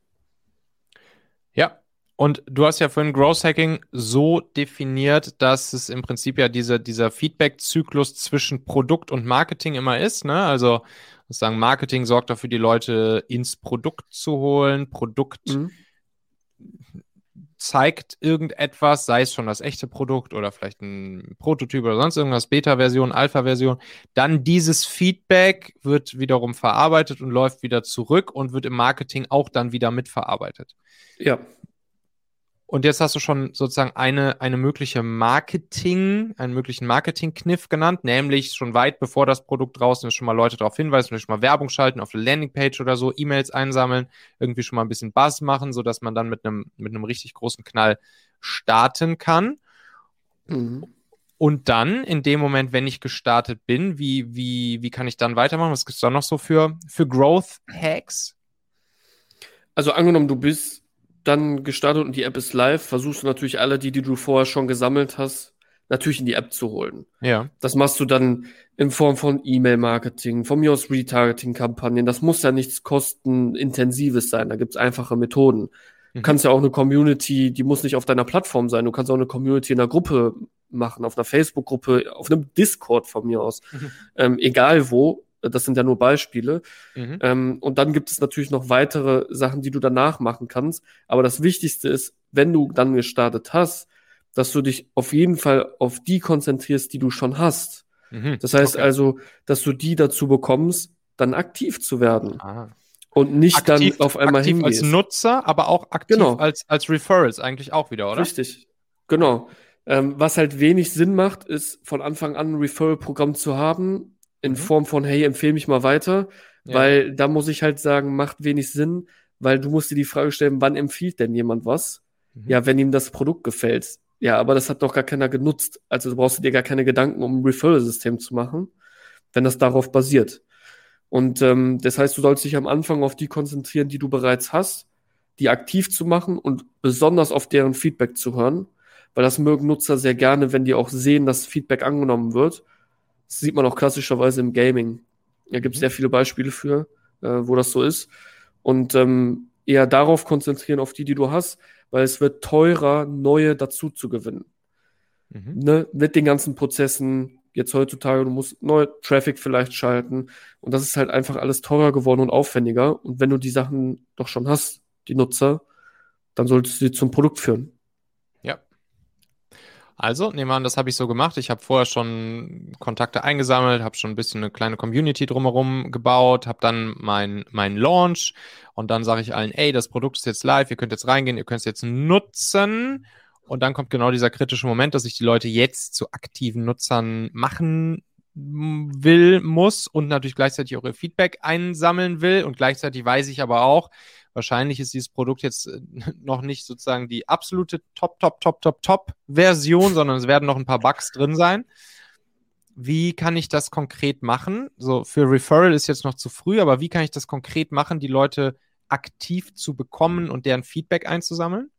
Ja, und du hast ja vorhin Growth Hacking so definiert, dass es im Prinzip ja diese, dieser Feedback-Zyklus zwischen Produkt und Marketing immer ist. Ne? Also sagen, Marketing sorgt dafür, die Leute ins Produkt zu holen. Produkt mhm zeigt irgendetwas, sei es schon das echte Produkt oder vielleicht ein Prototyp oder sonst irgendwas, Beta-Version, Alpha-Version, dann dieses Feedback wird wiederum verarbeitet und läuft wieder zurück und wird im Marketing auch dann wieder mitverarbeitet. Ja. Und jetzt hast du schon sozusagen eine, eine mögliche Marketing, einen möglichen Marketing-Kniff genannt, nämlich schon weit bevor das Produkt draußen ist, schon mal Leute darauf hinweisen, vielleicht schon mal Werbung schalten auf der Landingpage oder so, E-Mails einsammeln, irgendwie schon mal ein bisschen Buzz machen, sodass man dann mit einem, mit einem richtig großen Knall starten kann. Mhm. Und dann, in dem Moment, wenn ich gestartet bin, wie, wie, wie kann ich dann weitermachen? Was gibt es da noch so für, für Growth Hacks? Also angenommen, du bist dann gestartet und die App ist live, versuchst du natürlich alle, die, die du vorher schon gesammelt hast, natürlich in die App zu holen. Ja. Das machst du dann in Form von E-Mail-Marketing, von mir aus Retargeting-Kampagnen. Das muss ja nichts kostenintensives sein. Da gibt's einfache Methoden. Du mhm. kannst ja auch eine Community, die muss nicht auf deiner Plattform sein. Du kannst auch eine Community in einer Gruppe machen, auf einer Facebook-Gruppe, auf einem Discord von mir aus. Mhm. Ähm, egal wo. Das sind ja nur Beispiele. Mhm. Ähm, und dann gibt es natürlich noch weitere Sachen, die du danach machen kannst. Aber das Wichtigste ist, wenn du dann gestartet hast, dass du dich auf jeden Fall auf die konzentrierst, die du schon hast. Mhm. Das heißt okay. also, dass du die dazu bekommst, dann aktiv zu werden. Ah. Und nicht aktiv, dann auf einmal aktiv hingehst. als Nutzer, aber auch aktiv genau. als, als Referrals eigentlich auch wieder, oder? Richtig. Genau. Ähm, was halt wenig Sinn macht, ist von Anfang an ein Referral-Programm zu haben, in mhm. Form von, hey, empfehle mich mal weiter, ja. weil da muss ich halt sagen, macht wenig Sinn, weil du musst dir die Frage stellen, wann empfiehlt denn jemand was? Mhm. Ja, wenn ihm das Produkt gefällt. Ja, aber das hat doch gar keiner genutzt. Also du brauchst dir gar keine Gedanken, um ein Referral-System zu machen, wenn das darauf basiert. Und ähm, das heißt, du sollst dich am Anfang auf die konzentrieren, die du bereits hast, die aktiv zu machen und besonders auf deren Feedback zu hören, weil das mögen Nutzer sehr gerne, wenn die auch sehen, dass Feedback angenommen wird das sieht man auch klassischerweise im Gaming. Da gibt es sehr viele Beispiele für, äh, wo das so ist. Und ähm, eher darauf konzentrieren, auf die, die du hast, weil es wird teurer, neue dazu zu gewinnen. Mhm. Ne? Mit den ganzen Prozessen, jetzt heutzutage, du musst neue Traffic vielleicht schalten. Und das ist halt einfach alles teurer geworden und aufwendiger. Und wenn du die Sachen doch schon hast, die Nutzer, dann solltest du sie zum Produkt führen. Also, nehmen wir an, das habe ich so gemacht. Ich habe vorher schon Kontakte eingesammelt, habe schon ein bisschen eine kleine Community drumherum gebaut, habe dann meinen mein Launch und dann sage ich allen, ey, das Produkt ist jetzt live, ihr könnt jetzt reingehen, ihr könnt es jetzt nutzen. Und dann kommt genau dieser kritische Moment, dass ich die Leute jetzt zu aktiven Nutzern machen will, muss und natürlich gleichzeitig auch ihr Feedback einsammeln will. Und gleichzeitig weiß ich aber auch, wahrscheinlich ist dieses Produkt jetzt äh, noch nicht sozusagen die absolute Top, Top, Top, Top, Top Version, sondern es werden noch ein paar Bugs drin sein. Wie kann ich das konkret machen? So für Referral ist jetzt noch zu früh, aber wie kann ich das konkret machen, die Leute aktiv zu bekommen und deren Feedback einzusammeln?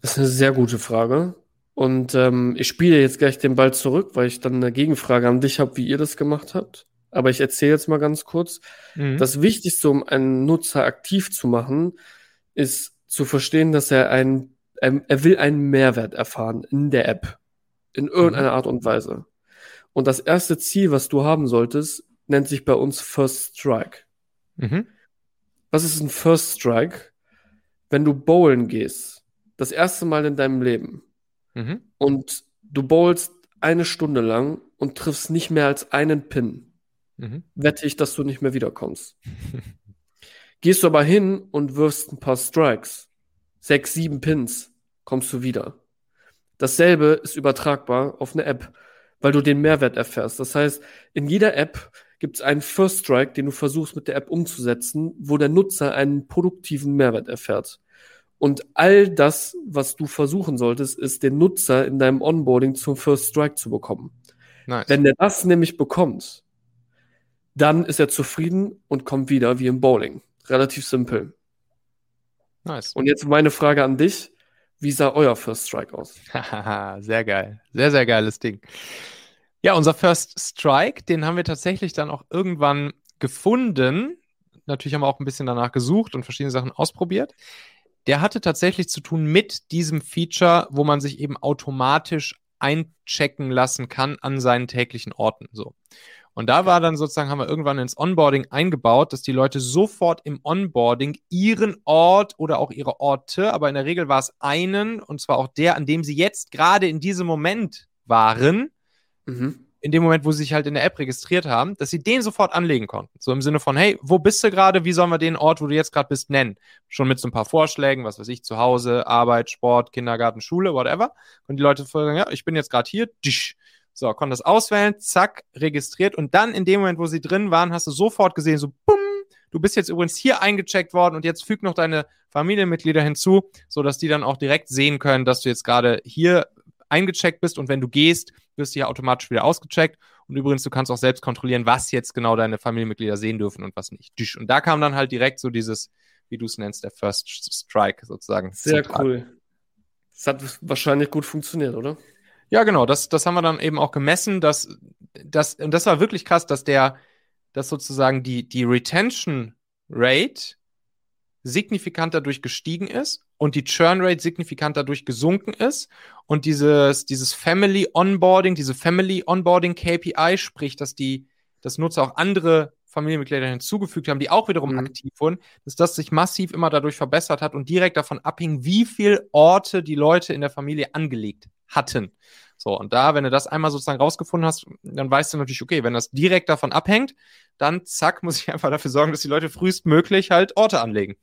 Das ist eine sehr gute Frage. Und ähm, ich spiele jetzt gleich den Ball zurück, weil ich dann eine Gegenfrage an dich habe, wie ihr das gemacht habt. Aber ich erzähle jetzt mal ganz kurz. Mhm. Das Wichtigste, um einen Nutzer aktiv zu machen, ist zu verstehen, dass er ein, er, er will einen Mehrwert erfahren in der App. In irgendeiner mhm. Art und Weise. Und das erste Ziel, was du haben solltest, nennt sich bei uns First Strike. Mhm. Was ist ein First Strike? Wenn du bowlen gehst, das erste Mal in deinem Leben, Mhm. Und du bowlst eine Stunde lang und triffst nicht mehr als einen Pin. Mhm. Wette ich, dass du nicht mehr wiederkommst. Gehst du aber hin und wirfst ein paar Strikes, sechs, sieben Pins, kommst du wieder. Dasselbe ist übertragbar auf eine App, weil du den Mehrwert erfährst. Das heißt, in jeder App gibt es einen First Strike, den du versuchst mit der App umzusetzen, wo der Nutzer einen produktiven Mehrwert erfährt. Und all das, was du versuchen solltest, ist den Nutzer in deinem Onboarding zum First Strike zu bekommen. Nice. Wenn der das nämlich bekommt, dann ist er zufrieden und kommt wieder wie im Bowling. Relativ simpel. Nice. Und jetzt meine Frage an dich. Wie sah euer First Strike aus? sehr geil. Sehr, sehr geiles Ding. Ja, unser First Strike, den haben wir tatsächlich dann auch irgendwann gefunden. Natürlich haben wir auch ein bisschen danach gesucht und verschiedene Sachen ausprobiert der hatte tatsächlich zu tun mit diesem Feature, wo man sich eben automatisch einchecken lassen kann an seinen täglichen Orten. So. Und da war dann sozusagen, haben wir irgendwann ins Onboarding eingebaut, dass die Leute sofort im Onboarding ihren Ort oder auch ihre Orte, aber in der Regel war es einen, und zwar auch der, an dem sie jetzt gerade in diesem Moment waren, mhm in dem Moment, wo sie sich halt in der App registriert haben, dass sie den sofort anlegen konnten. So im Sinne von, hey, wo bist du gerade? Wie sollen wir den Ort, wo du jetzt gerade bist, nennen? Schon mit so ein paar Vorschlägen, was weiß ich, zu Hause, Arbeit, Sport, Kindergarten, Schule, whatever. Und die Leute sagen, ja, ich bin jetzt gerade hier. So, konnten das auswählen, zack, registriert. Und dann in dem Moment, wo sie drin waren, hast du sofort gesehen, so, bumm, du bist jetzt übrigens hier eingecheckt worden und jetzt füg noch deine Familienmitglieder hinzu, sodass die dann auch direkt sehen können, dass du jetzt gerade hier eingecheckt bist und wenn du gehst, wirst du ja automatisch wieder ausgecheckt. Und übrigens, du kannst auch selbst kontrollieren, was jetzt genau deine Familienmitglieder sehen dürfen und was nicht. Und da kam dann halt direkt so dieses, wie du es nennst, der First Strike sozusagen. Sehr cool. Das hat wahrscheinlich gut funktioniert, oder? Ja, genau. Das, das haben wir dann eben auch gemessen, dass, dass, und das war wirklich krass, dass der, dass sozusagen die, die Retention Rate signifikant dadurch gestiegen ist und die Churn Rate signifikant dadurch gesunken ist und dieses, dieses Family Onboarding, diese Family Onboarding KPI, sprich, dass die, dass Nutzer auch andere Familienmitglieder hinzugefügt haben, die auch wiederum mhm. aktiv wurden, dass das sich massiv immer dadurch verbessert hat und direkt davon abhing, wie viele Orte die Leute in der Familie angelegt hatten. So, und da, wenn du das einmal sozusagen rausgefunden hast, dann weißt du natürlich, okay, wenn das direkt davon abhängt, dann zack, muss ich einfach dafür sorgen, dass die Leute frühestmöglich halt Orte anlegen.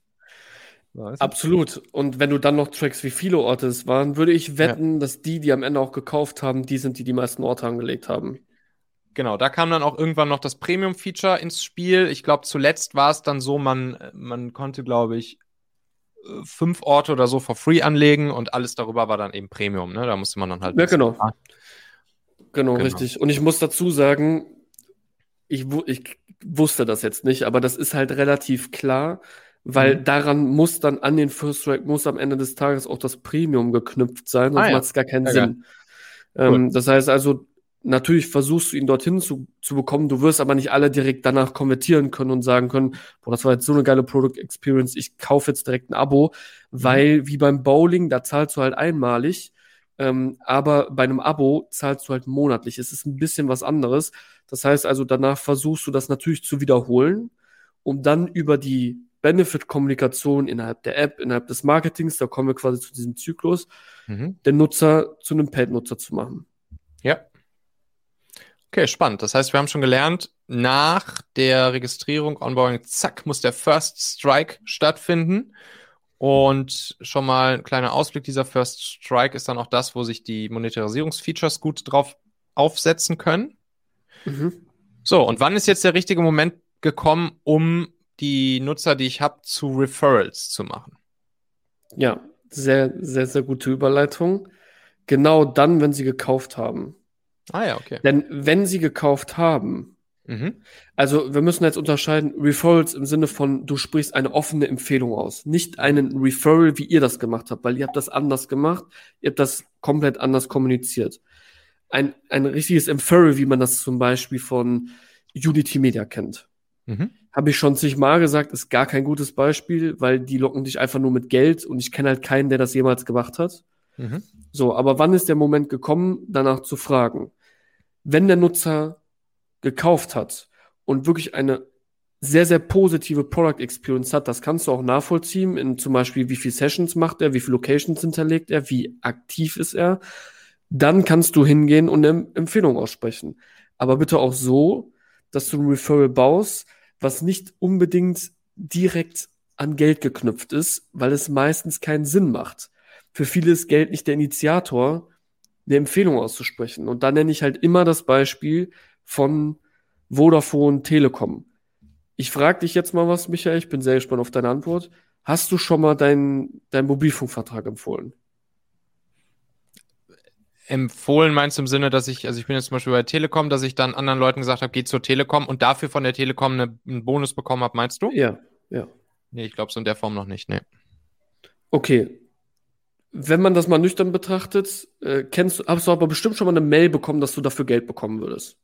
Absolut. Und wenn du dann noch trackst, wie viele Orte es waren, würde ich wetten, ja. dass die, die am Ende auch gekauft haben, die sind, die die meisten Orte angelegt haben. Genau, da kam dann auch irgendwann noch das Premium-Feature ins Spiel. Ich glaube, zuletzt war es dann so, man, man konnte, glaube ich, fünf Orte oder so for free anlegen und alles darüber war dann eben Premium. Ne? Da musste man dann halt. Ja, genau. genau. Genau, richtig. Und ich muss dazu sagen, ich, ich wusste das jetzt nicht, aber das ist halt relativ klar weil mhm. daran muss dann an den First Track muss am Ende des Tages auch das Premium geknüpft sein, sonst ah, ja. macht es gar keinen ja, Sinn. Ähm, Das heißt also, natürlich versuchst du ihn dorthin zu, zu bekommen, du wirst aber nicht alle direkt danach konvertieren können und sagen können, boah, das war jetzt so eine geile Product Experience, ich kaufe jetzt direkt ein Abo, mhm. weil wie beim Bowling, da zahlst du halt einmalig, ähm, aber bei einem Abo zahlst du halt monatlich. Es ist ein bisschen was anderes. Das heißt also, danach versuchst du das natürlich zu wiederholen, um dann über die Benefit-Kommunikation innerhalb der App, innerhalb des Marketings, da kommen wir quasi zu diesem Zyklus, mhm. den Nutzer zu einem Paid-Nutzer zu machen. Okay, spannend. Das heißt, wir haben schon gelernt, nach der Registrierung, Onboarding, zack, muss der First Strike stattfinden. Und schon mal ein kleiner Ausblick dieser First Strike ist dann auch das, wo sich die Monetarisierungsfeatures gut drauf aufsetzen können. Mhm. So, und wann ist jetzt der richtige Moment gekommen, um die Nutzer, die ich habe, zu Referrals zu machen? Ja, sehr, sehr, sehr gute Überleitung. Genau dann, wenn sie gekauft haben. Ah ja, okay. Denn wenn sie gekauft haben, mhm. also wir müssen jetzt unterscheiden, Referrals im Sinne von, du sprichst eine offene Empfehlung aus, nicht einen Referral, wie ihr das gemacht habt, weil ihr habt das anders gemacht, ihr habt das komplett anders kommuniziert. Ein, ein richtiges Referral, wie man das zum Beispiel von Unity Media kennt. Mhm. Habe ich schon zigmal gesagt, ist gar kein gutes Beispiel, weil die locken dich einfach nur mit Geld und ich kenne halt keinen, der das jemals gemacht hat. Mhm. So, aber wann ist der Moment gekommen, danach zu fragen? Wenn der Nutzer gekauft hat und wirklich eine sehr, sehr positive Product Experience hat, das kannst du auch nachvollziehen, in zum Beispiel, wie viele Sessions macht er, wie viele Locations hinterlegt er, wie aktiv ist er, dann kannst du hingehen und eine Empfehlung aussprechen. Aber bitte auch so, dass du ein Referral baust, was nicht unbedingt direkt an Geld geknüpft ist, weil es meistens keinen Sinn macht. Für viele ist Geld nicht der Initiator, eine Empfehlung auszusprechen. Und da nenne ich halt immer das Beispiel von Vodafone Telekom. Ich frage dich jetzt mal was, Michael, ich bin sehr gespannt auf deine Antwort. Hast du schon mal deinen dein Mobilfunkvertrag empfohlen? empfohlen meinst du im Sinne, dass ich, also ich bin jetzt zum Beispiel bei Telekom, dass ich dann anderen Leuten gesagt habe, geh zur Telekom und dafür von der Telekom eine, einen Bonus bekommen habe, meinst du? Ja, ja. Nee, ich glaube so in der Form noch nicht, nee. Okay. Wenn man das mal nüchtern betrachtet, äh, kennst hast du aber bestimmt schon mal eine Mail bekommen, dass du dafür Geld bekommen würdest.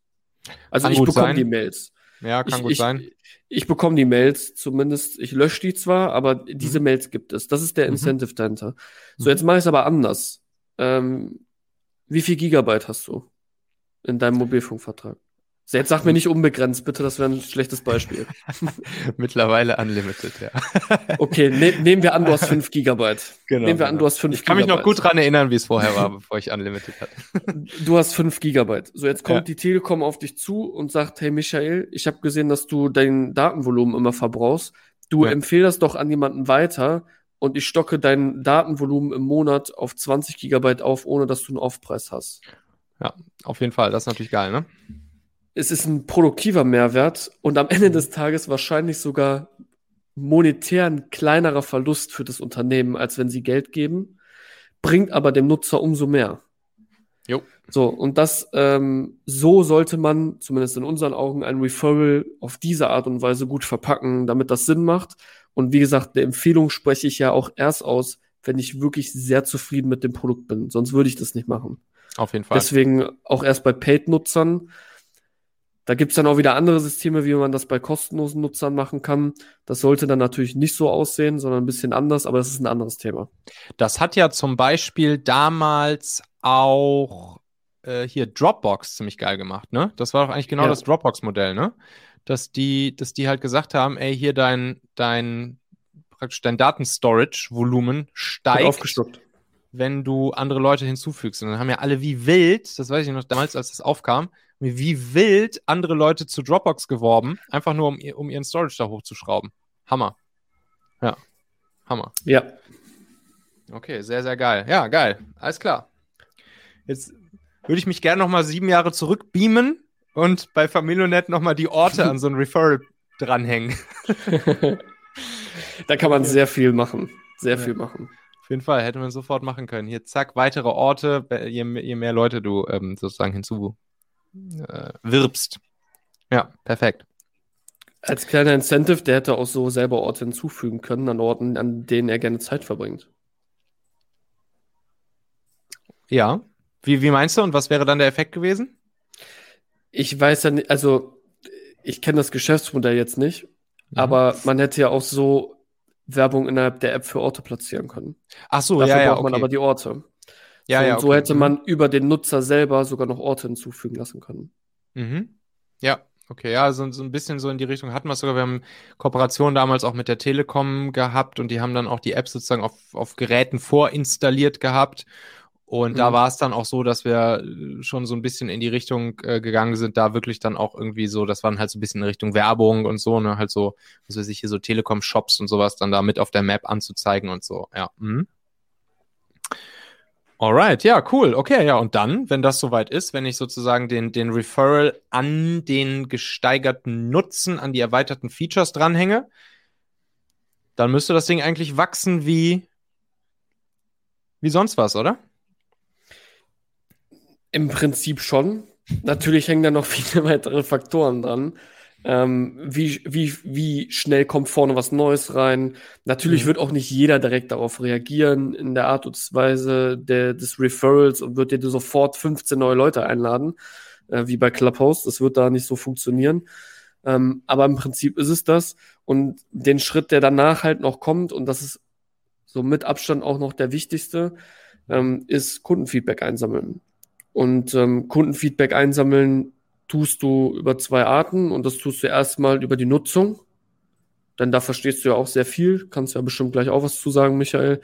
Also kann ich bekomme die Mails. Ja, kann ich, gut ich, sein. Ich, bekomme die Mails, zumindest, ich lösche die zwar, aber diese mhm. Mails gibt es. Das ist der mhm. Incentive mhm. dahinter. So, jetzt mache ich es aber anders. Ähm, wie viel Gigabyte hast du in deinem Mobilfunkvertrag? Jetzt sag mir nicht unbegrenzt, bitte, das wäre ein schlechtes Beispiel. Mittlerweile unlimited, ja. okay, ne nehmen wir an, du hast 5 Gigabyte. Genau. Nehmen wir an, du hast 5 Gigabyte. Ich kann mich noch gut dran erinnern, wie es vorher war, bevor ich unlimited hatte. du hast 5 Gigabyte. So, jetzt kommt ja. die Telekom auf dich zu und sagt, hey Michael, ich habe gesehen, dass du dein Datenvolumen immer verbrauchst. Du ja. empfehl das doch an jemanden weiter und ich stocke dein Datenvolumen im Monat auf 20 Gigabyte auf, ohne dass du einen Aufpreis hast. Ja, auf jeden Fall. Das ist natürlich geil, ne? Es ist ein produktiver Mehrwert und am Ende des Tages wahrscheinlich sogar monetär ein kleinerer Verlust für das Unternehmen, als wenn sie Geld geben, bringt aber dem Nutzer umso mehr. Jo. So, und das, ähm, so sollte man, zumindest in unseren Augen, ein Referral auf diese Art und Weise gut verpacken, damit das Sinn macht und wie gesagt, eine Empfehlung spreche ich ja auch erst aus, wenn ich wirklich sehr zufrieden mit dem Produkt bin. Sonst würde ich das nicht machen. Auf jeden Fall. Deswegen auch erst bei Paid-Nutzern. Da gibt es dann auch wieder andere Systeme, wie man das bei kostenlosen Nutzern machen kann. Das sollte dann natürlich nicht so aussehen, sondern ein bisschen anders, aber das ist ein anderes Thema. Das hat ja zum Beispiel damals auch äh, hier Dropbox ziemlich geil gemacht, ne? Das war doch eigentlich genau ja. das Dropbox-Modell, ne? dass die, dass die halt gesagt haben, ey, hier dein, dein, praktisch dein Datenstorage-Volumen steigt, wenn du andere Leute hinzufügst. Und dann haben ja alle wie wild, das weiß ich noch damals, als das aufkam, wie wild andere Leute zu Dropbox geworben, einfach nur um, um ihren Storage da hochzuschrauben. Hammer. Ja. Hammer. Ja. Okay, sehr, sehr geil. Ja, geil. Alles klar. Jetzt würde ich mich gerne noch mal sieben Jahre zurückbeamen und bei Familionet nochmal die Orte an so ein Referral dranhängen. da kann man sehr viel machen. Sehr ja. viel machen. Auf jeden Fall, hätte man sofort machen können. Hier, zack, weitere Orte, je, je mehr Leute du ähm, sozusagen hinzu äh, wirbst. Ja, perfekt. Als kleiner Incentive, der hätte auch so selber Orte hinzufügen können, an Orten, an denen er gerne Zeit verbringt. Ja. Wie, wie meinst du und was wäre dann der Effekt gewesen? ich weiß ja nicht, also ich kenne das Geschäftsmodell jetzt nicht, mhm. aber man hätte ja auch so Werbung innerhalb der App für Orte platzieren können. Ach so, Dafür ja, ja, braucht man aber die Orte. Ja, so, ja, okay. so hätte man mhm. über den Nutzer selber sogar noch Orte hinzufügen lassen können. Mhm. Ja, Okay, ja, so, so ein bisschen so in die Richtung hatten wir es sogar. Wir haben Kooperation damals auch mit der Telekom gehabt und die haben dann auch die App sozusagen auf, auf Geräten vorinstalliert gehabt. Und mhm. da war es dann auch so, dass wir äh, schon so ein bisschen in die Richtung äh, gegangen sind, da wirklich dann auch irgendwie so, das waren halt so ein bisschen in Richtung Werbung und so, ne, halt so, was weiß ich, hier so Telekom-Shops und sowas dann da mit auf der Map anzuzeigen und so, ja. Mhm. Alright, ja, cool. Okay, ja, und dann, wenn das soweit ist, wenn ich sozusagen den, den Referral an den gesteigerten Nutzen, an die erweiterten Features dranhänge, dann müsste das Ding eigentlich wachsen wie, wie sonst was, oder? Im Prinzip schon. Natürlich hängen da noch viele weitere Faktoren dran. Ähm, wie, wie, wie schnell kommt vorne was Neues rein? Natürlich mhm. wird auch nicht jeder direkt darauf reagieren in der Art und Weise der, des Referrals und wird dir sofort 15 neue Leute einladen, äh, wie bei Clubhouse. Das wird da nicht so funktionieren. Ähm, aber im Prinzip ist es das. Und den Schritt, der danach halt noch kommt, und das ist so mit Abstand auch noch der wichtigste, ähm, ist Kundenfeedback einsammeln. Und ähm, Kundenfeedback einsammeln tust du über zwei Arten und das tust du erstmal über die Nutzung. Denn da verstehst du ja auch sehr viel, kannst ja bestimmt gleich auch was zu sagen, Michael.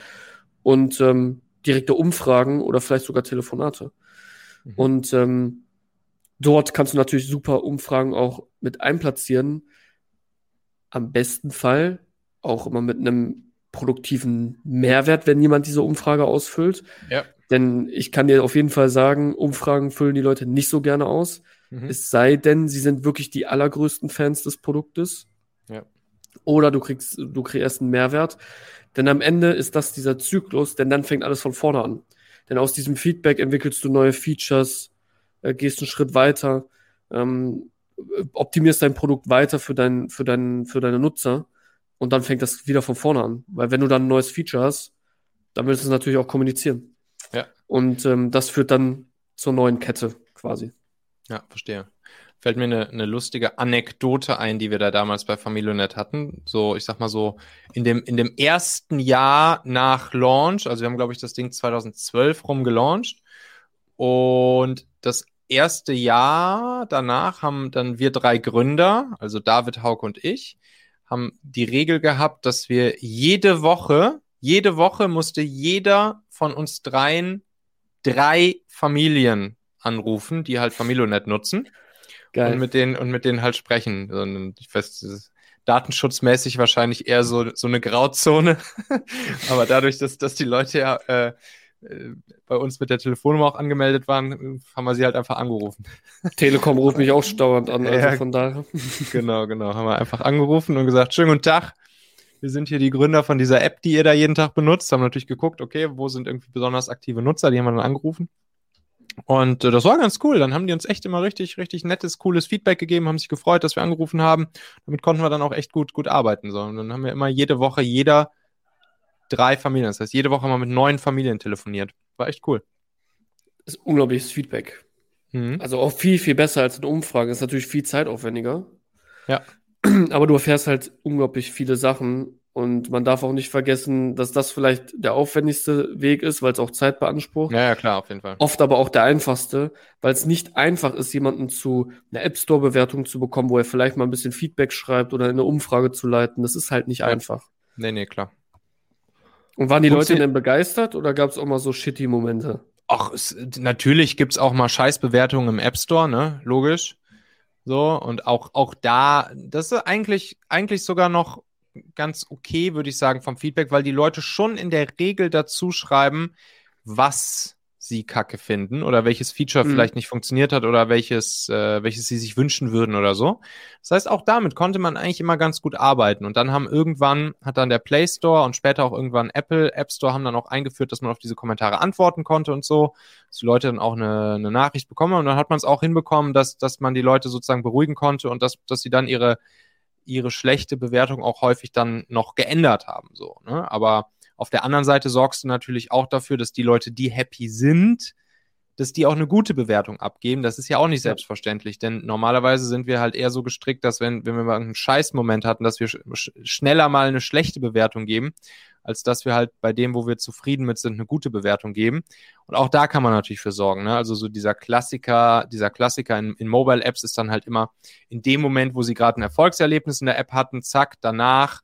Und ähm, direkte Umfragen oder vielleicht sogar Telefonate. Mhm. Und ähm, dort kannst du natürlich super Umfragen auch mit einplatzieren. Am besten Fall auch immer mit einem produktiven Mehrwert, wenn jemand diese Umfrage ausfüllt. Ja. Denn ich kann dir auf jeden Fall sagen, Umfragen füllen die Leute nicht so gerne aus. Mhm. Es sei denn, sie sind wirklich die allergrößten Fans des Produktes. Ja. Oder du kriegst, du kreierst einen Mehrwert. Denn am Ende ist das dieser Zyklus, denn dann fängt alles von vorne an. Denn aus diesem Feedback entwickelst du neue Features, äh, gehst einen Schritt weiter, ähm, optimierst dein Produkt weiter für, dein, für, dein, für deine Nutzer und dann fängt das wieder von vorne an. Weil wenn du dann ein neues Feature hast, dann willst du es natürlich auch kommunizieren. Ja. Und ähm, das führt dann zur neuen Kette quasi. Ja, verstehe. Fällt mir eine, eine lustige Anekdote ein, die wir da damals bei Familionet hatten. So, ich sag mal so, in dem, in dem ersten Jahr nach Launch, also wir haben, glaube ich, das Ding 2012 rum gelauncht. Und das erste Jahr danach haben dann wir drei Gründer, also David, Hauk und ich, haben die Regel gehabt, dass wir jede Woche, jede Woche musste jeder von uns dreien drei Familien anrufen, die halt Familionet nutzen. Geil. Und mit denen, und mit denen halt sprechen. Und ich weiß, datenschutzmäßig wahrscheinlich eher so, so eine Grauzone. Aber dadurch, dass, dass die Leute ja äh, äh, bei uns mit der Telefonnummer auch angemeldet waren, haben wir sie halt einfach angerufen. Telekom ruft mich auch dauernd an, also ja, von daher. Genau, genau. Haben wir einfach angerufen und gesagt, schönen guten Tag. Wir sind hier die Gründer von dieser App, die ihr da jeden Tag benutzt. Haben natürlich geguckt, okay, wo sind irgendwie besonders aktive Nutzer, die haben wir dann angerufen. Und äh, das war ganz cool. Dann haben die uns echt immer richtig, richtig nettes, cooles Feedback gegeben, haben sich gefreut, dass wir angerufen haben. Damit konnten wir dann auch echt gut, gut arbeiten. So. Und dann haben wir immer jede Woche jeder drei Familien. Das heißt, jede Woche haben wir mit neun Familien telefoniert. War echt cool. Das ist unglaubliches Feedback. Mhm. Also auch viel, viel besser als eine Umfrage. Das ist natürlich viel zeitaufwendiger. Ja. Aber du erfährst halt unglaublich viele Sachen und man darf auch nicht vergessen, dass das vielleicht der aufwendigste Weg ist, weil es auch Zeit beansprucht. Ja, ja, klar, auf jeden Fall. Oft aber auch der einfachste, weil es nicht einfach ist, jemanden zu einer App Store Bewertung zu bekommen, wo er vielleicht mal ein bisschen Feedback schreibt oder eine Umfrage zu leiten. Das ist halt nicht ja. einfach. Nee, nee, klar. Und waren die Leute denn begeistert oder gab es auch mal so shitty Momente? Ach, es, natürlich gibt's auch mal Scheißbewertungen im App Store, ne? Logisch. So, und auch, auch da, das ist eigentlich, eigentlich sogar noch ganz okay, würde ich sagen, vom Feedback, weil die Leute schon in der Regel dazu schreiben, was sie kacke finden oder welches Feature mhm. vielleicht nicht funktioniert hat oder welches, äh, welches sie sich wünschen würden oder so. Das heißt, auch damit konnte man eigentlich immer ganz gut arbeiten. Und dann haben irgendwann, hat dann der Play Store und später auch irgendwann Apple App Store haben dann auch eingeführt, dass man auf diese Kommentare antworten konnte und so, dass die Leute dann auch eine, eine Nachricht bekommen. Und dann hat man es auch hinbekommen, dass, dass man die Leute sozusagen beruhigen konnte und dass, dass sie dann ihre ihre schlechte Bewertung auch häufig dann noch geändert haben. So, ne? Aber auf der anderen Seite sorgst du natürlich auch dafür, dass die Leute, die happy sind, dass die auch eine gute Bewertung abgeben. Das ist ja auch nicht selbstverständlich, denn normalerweise sind wir halt eher so gestrickt, dass wenn, wenn wir mal einen Scheißmoment hatten, dass wir sch schneller mal eine schlechte Bewertung geben. Als dass wir halt bei dem, wo wir zufrieden mit sind, eine gute Bewertung geben. Und auch da kann man natürlich für sorgen. Ne? Also so dieser Klassiker, dieser Klassiker in, in Mobile-Apps ist dann halt immer in dem Moment, wo sie gerade ein Erfolgserlebnis in der App hatten, zack, danach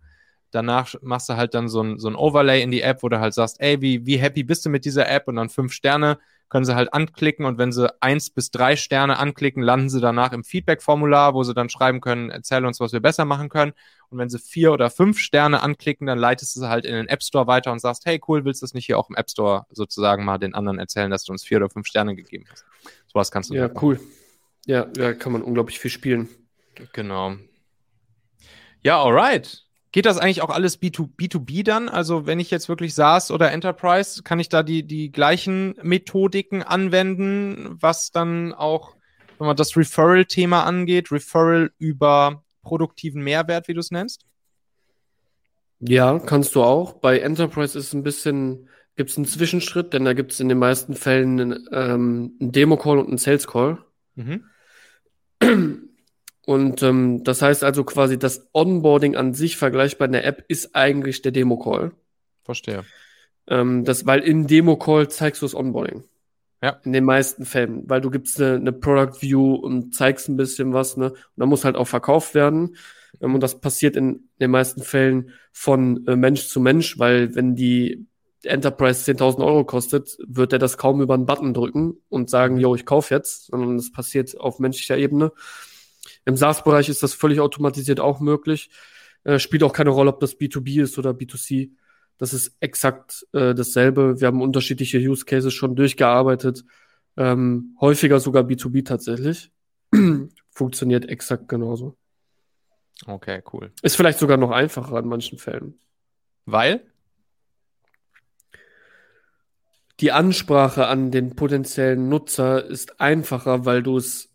danach machst du halt dann so ein, so ein Overlay in die App, wo du halt sagst, ey, wie, wie happy bist du mit dieser App? Und dann fünf Sterne können sie halt anklicken und wenn sie eins bis drei Sterne anklicken, landen sie danach im Feedback-Formular, wo sie dann schreiben können, erzähl uns, was wir besser machen können. Und wenn sie vier oder fünf Sterne anklicken, dann leitest du sie halt in den App Store weiter und sagst, hey, cool, willst du das nicht hier auch im App Store sozusagen mal den anderen erzählen, dass du uns vier oder fünf Sterne gegeben hast? Sowas kannst du. Ja, cool. Ja, ja, kann man unglaublich viel spielen. Genau. Ja, alright. Geht das eigentlich auch alles B2, B2B dann? Also wenn ich jetzt wirklich SaaS oder Enterprise, kann ich da die, die gleichen Methodiken anwenden, was dann auch, wenn man das Referral-Thema angeht, Referral über produktiven Mehrwert, wie du es nennst? Ja, kannst du auch. Bei Enterprise ist es ein bisschen, gibt es einen Zwischenschritt, denn da gibt es in den meisten Fällen einen, ähm, einen Demo-Call und einen Sales-Call. Mhm. Und ähm, das heißt also quasi, das Onboarding an sich vergleichbar in der App ist eigentlich der Demo-Call. Verstehe. Ähm, das, weil im Demo-Call zeigst du das Onboarding. Ja. In den meisten Fällen, weil du gibst eine, eine Product View und zeigst ein bisschen was, ne? Und dann muss halt auch verkauft werden. Ähm, und das passiert in den meisten Fällen von äh, Mensch zu Mensch, weil wenn die Enterprise 10.000 Euro kostet, wird er das kaum über einen Button drücken und sagen, mhm. yo, ich kauf jetzt, sondern das passiert auf menschlicher Ebene. Im SaaS-Bereich ist das völlig automatisiert auch möglich. Äh, spielt auch keine Rolle, ob das B2B ist oder B2C. Das ist exakt äh, dasselbe. Wir haben unterschiedliche Use Cases schon durchgearbeitet. Ähm, häufiger sogar B2B tatsächlich. Funktioniert exakt genauso. Okay, cool. Ist vielleicht sogar noch einfacher in manchen Fällen. Weil? Die Ansprache an den potenziellen Nutzer ist einfacher, weil du es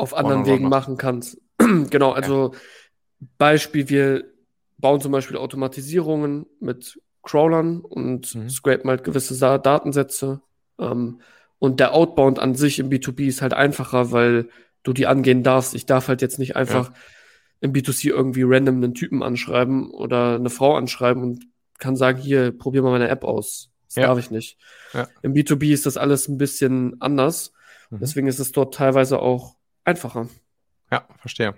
auf anderen Wegen machen kannst. genau, also ja. Beispiel, wir bauen zum Beispiel Automatisierungen mit Crawlern und mhm. scrapen halt gewisse Datensätze. Ähm, und der Outbound an sich im B2B ist halt einfacher, weil du die angehen darfst. Ich darf halt jetzt nicht einfach ja. im B2C irgendwie random einen Typen anschreiben oder eine Frau anschreiben und kann sagen, hier, probier mal meine App aus. Das ja. darf ich nicht. Im B2B ist das alles ein bisschen anders. Mhm. Deswegen ist es dort teilweise auch einfacher. Ja, verstehe.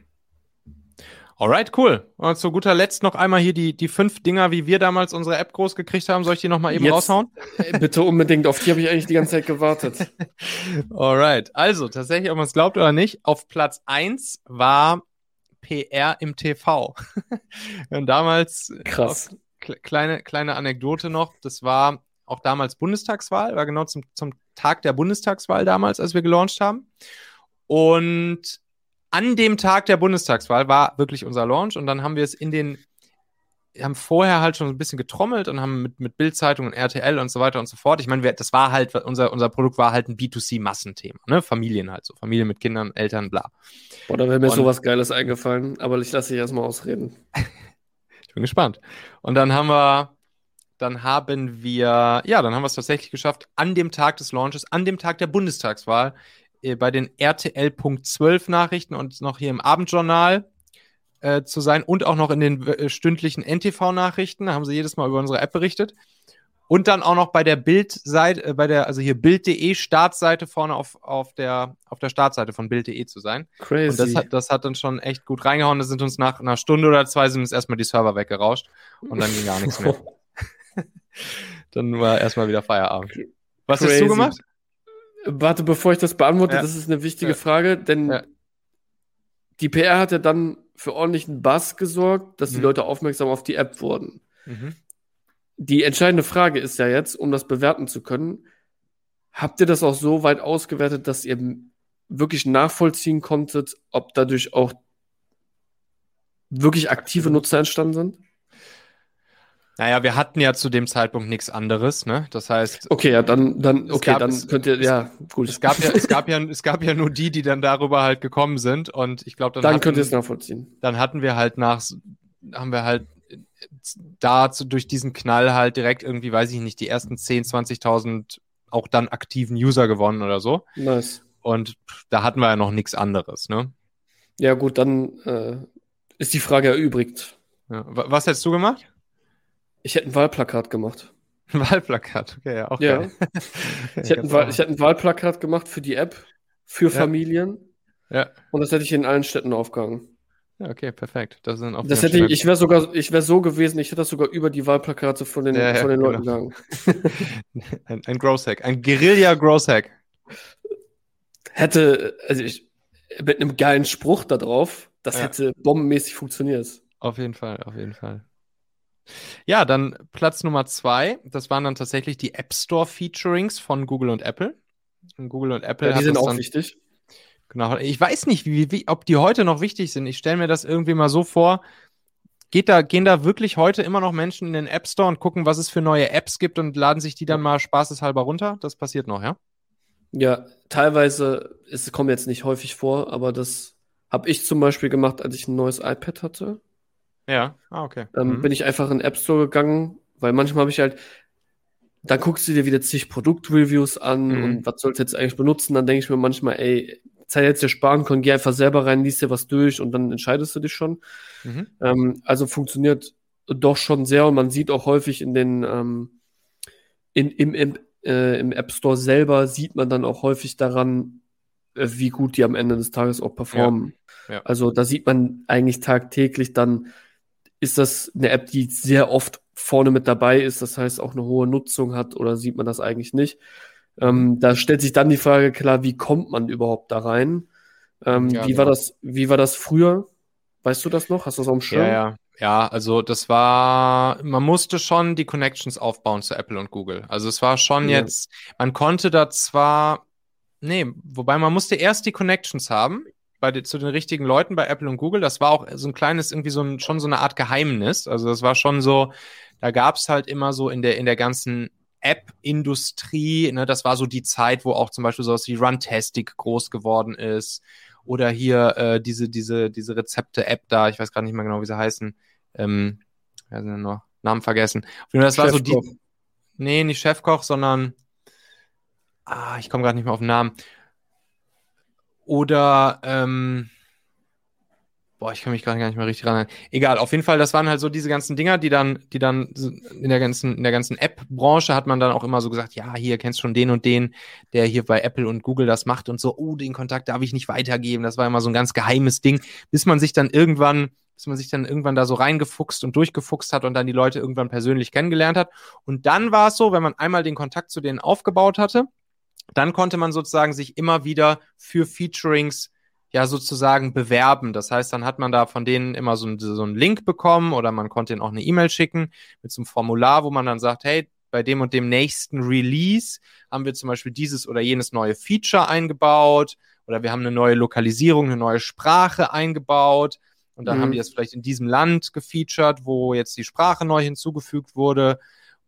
Alright, cool. Und zu guter Letzt noch einmal hier die, die fünf Dinger, wie wir damals unsere App groß gekriegt haben. Soll ich die nochmal eben Jetzt, raushauen? Äh, bitte unbedingt. Auf die habe ich eigentlich die ganze Zeit gewartet. Alright. Also, tatsächlich, ob man es glaubt oder nicht, auf Platz 1 war PR im TV. Und damals. Krass. Kleine, kleine Anekdote noch. Das war auch damals Bundestagswahl, war genau zum, zum Tag der Bundestagswahl damals, als wir gelauncht haben. Und an dem Tag der Bundestagswahl war wirklich unser Launch und dann haben wir es in den, wir haben vorher halt schon ein bisschen getrommelt und haben mit, mit Bildzeitung und RTL und so weiter und so fort. Ich meine, wir, das war halt, unser, unser Produkt war halt ein B2C-Massenthema, ne? Familien halt so, Familien mit Kindern, Eltern, bla. Boah, da wäre mir und, sowas Geiles eingefallen, aber ich lasse dich erstmal ausreden. ich bin gespannt. Und dann haben wir, dann haben wir, ja, dann haben wir es tatsächlich geschafft, an dem Tag des Launches, an dem Tag der Bundestagswahl, bei den RTL.12 Nachrichten und noch hier im Abendjournal äh, zu sein und auch noch in den äh, stündlichen NTV-Nachrichten. Da haben sie jedes Mal über unsere App berichtet. Und dann auch noch bei der Bild-Seite, äh, bei der, also hier Bild.de Startseite vorne auf, auf, der, auf der Startseite von Bild.de zu sein. Crazy. Und das hat, das hat dann schon echt gut reingehauen. Da sind uns nach einer Stunde oder zwei sind uns erstmal die Server weggerauscht und dann ging gar nichts mehr. dann war erstmal wieder Feierabend. Was Crazy. hast du gemacht? Warte, bevor ich das beantworte, ja. das ist eine wichtige ja. Frage, denn ja. die PR hat ja dann für ordentlichen Bass gesorgt, dass mhm. die Leute aufmerksam auf die App wurden. Mhm. Die entscheidende Frage ist ja jetzt, um das bewerten zu können, habt ihr das auch so weit ausgewertet, dass ihr wirklich nachvollziehen konntet, ob dadurch auch wirklich aktive Nutzer entstanden sind? Naja, wir hatten ja zu dem Zeitpunkt nichts anderes, ne? Das heißt. Okay, ja, dann, dann, okay, gab, dann könnt ihr, ja, gut. Es gab ja, es gab ja, es gab ja nur die, die dann darüber halt gekommen sind und ich glaube, dann. Dann hatten, könnt ihr es nachvollziehen. Dann hatten wir halt nach, haben wir halt dazu durch diesen Knall halt direkt irgendwie, weiß ich nicht, die ersten 10, 20.000 auch dann aktiven User gewonnen oder so. Nice. Und da hatten wir ja noch nichts anderes, ne? Ja, gut, dann äh, ist die Frage erübrigt. Ja. Was hättest du gemacht? Ich hätte ein Wahlplakat gemacht. Ein Wahlplakat, okay, ja, auch ja. Geil. ich, hätte ein ich hätte ein Wahlplakat gemacht für die App, für ja. Familien. Ja. Und das hätte ich in allen Städten aufgehangen. Ja, okay, perfekt. Das, sind auch das hätte ich, ich wäre sogar, ich wäre so gewesen, ich hätte das sogar über die Wahlplakate von den, ja, von den Leuten genau. gegangen. ein, ein Growth-Hack, ein Guerilla-Growth-Hack. Hätte, also ich, mit einem geilen Spruch da drauf, das hätte bombenmäßig funktioniert. Auf jeden Fall, auf jeden Fall. Ja, dann Platz Nummer zwei. Das waren dann tatsächlich die App Store Featurings von Google und Apple. Und Google und Apple. Ja, die sind auch wichtig. Genau. Ich weiß nicht, wie, wie, ob die heute noch wichtig sind. Ich stelle mir das irgendwie mal so vor. Geht da, gehen da wirklich heute immer noch Menschen in den App Store und gucken, was es für neue Apps gibt und laden sich die dann mal spaßeshalber runter? Das passiert noch, ja? Ja, teilweise, es kommt jetzt nicht häufig vor, aber das habe ich zum Beispiel gemacht, als ich ein neues iPad hatte. Ja, ah, okay. Dann mhm. bin ich einfach in den App Store gegangen, weil manchmal habe ich halt, dann guckst du dir wieder zig Produktreviews an mhm. und was sollst du jetzt eigentlich benutzen, dann denke ich mir manchmal, ey, Zeit jetzt dir sparen können, geh einfach selber rein, liest dir was durch und dann entscheidest du dich schon. Mhm. Ähm, also funktioniert doch schon sehr und man sieht auch häufig in den, ähm, in, im, im, äh, im App Store selber sieht man dann auch häufig daran, äh, wie gut die am Ende des Tages auch performen. Ja. Ja. Also da sieht man eigentlich tagtäglich dann, ist das eine App, die sehr oft vorne mit dabei ist, das heißt auch eine hohe Nutzung hat oder sieht man das eigentlich nicht? Ähm, da stellt sich dann die Frage klar, wie kommt man überhaupt da rein? Ähm, ja, wie, war das, wie war das früher? Weißt du das noch? Hast du das auf dem Schirm? Ja, ja. Ja, also das war, man musste schon die Connections aufbauen zu Apple und Google. Also es war schon ja. jetzt, man konnte da zwar, nee, wobei man musste erst die Connections haben bei zu den richtigen Leuten bei Apple und Google. Das war auch so ein kleines, irgendwie so ein, schon so eine Art Geheimnis. Also das war schon so, da gab es halt immer so in der, in der ganzen App-Industrie, ne, das war so die Zeit, wo auch zum Beispiel sowas wie Runtastic groß geworden ist. Oder hier äh, diese, diese, diese Rezepte-App da, ich weiß gar nicht mehr genau, wie sie heißen. Ähm, wer sind denn noch? Namen vergessen. Das war so die. Nee, nicht Chefkoch, sondern. Ah, ich komme gerade nicht mehr auf den Namen. Oder, ähm, boah, ich kann mich gar nicht mehr richtig ran. Egal, auf jeden Fall, das waren halt so diese ganzen Dinger, die dann, die dann in der ganzen, in der ganzen App-Branche hat man dann auch immer so gesagt, ja, hier kennst schon den und den, der hier bei Apple und Google das macht und so, oh, den Kontakt darf ich nicht weitergeben. Das war immer so ein ganz geheimes Ding, bis man sich dann irgendwann, bis man sich dann irgendwann da so reingefuchst und durchgefuchst hat und dann die Leute irgendwann persönlich kennengelernt hat. Und dann war es so, wenn man einmal den Kontakt zu denen aufgebaut hatte, dann konnte man sozusagen sich immer wieder für Featurings ja sozusagen bewerben. Das heißt, dann hat man da von denen immer so, ein, so einen Link bekommen oder man konnte ihnen auch eine E-Mail schicken mit so einem Formular, wo man dann sagt, hey, bei dem und dem nächsten Release haben wir zum Beispiel dieses oder jenes neue Feature eingebaut oder wir haben eine neue Lokalisierung, eine neue Sprache eingebaut und dann mhm. haben die das vielleicht in diesem Land gefeatured, wo jetzt die Sprache neu hinzugefügt wurde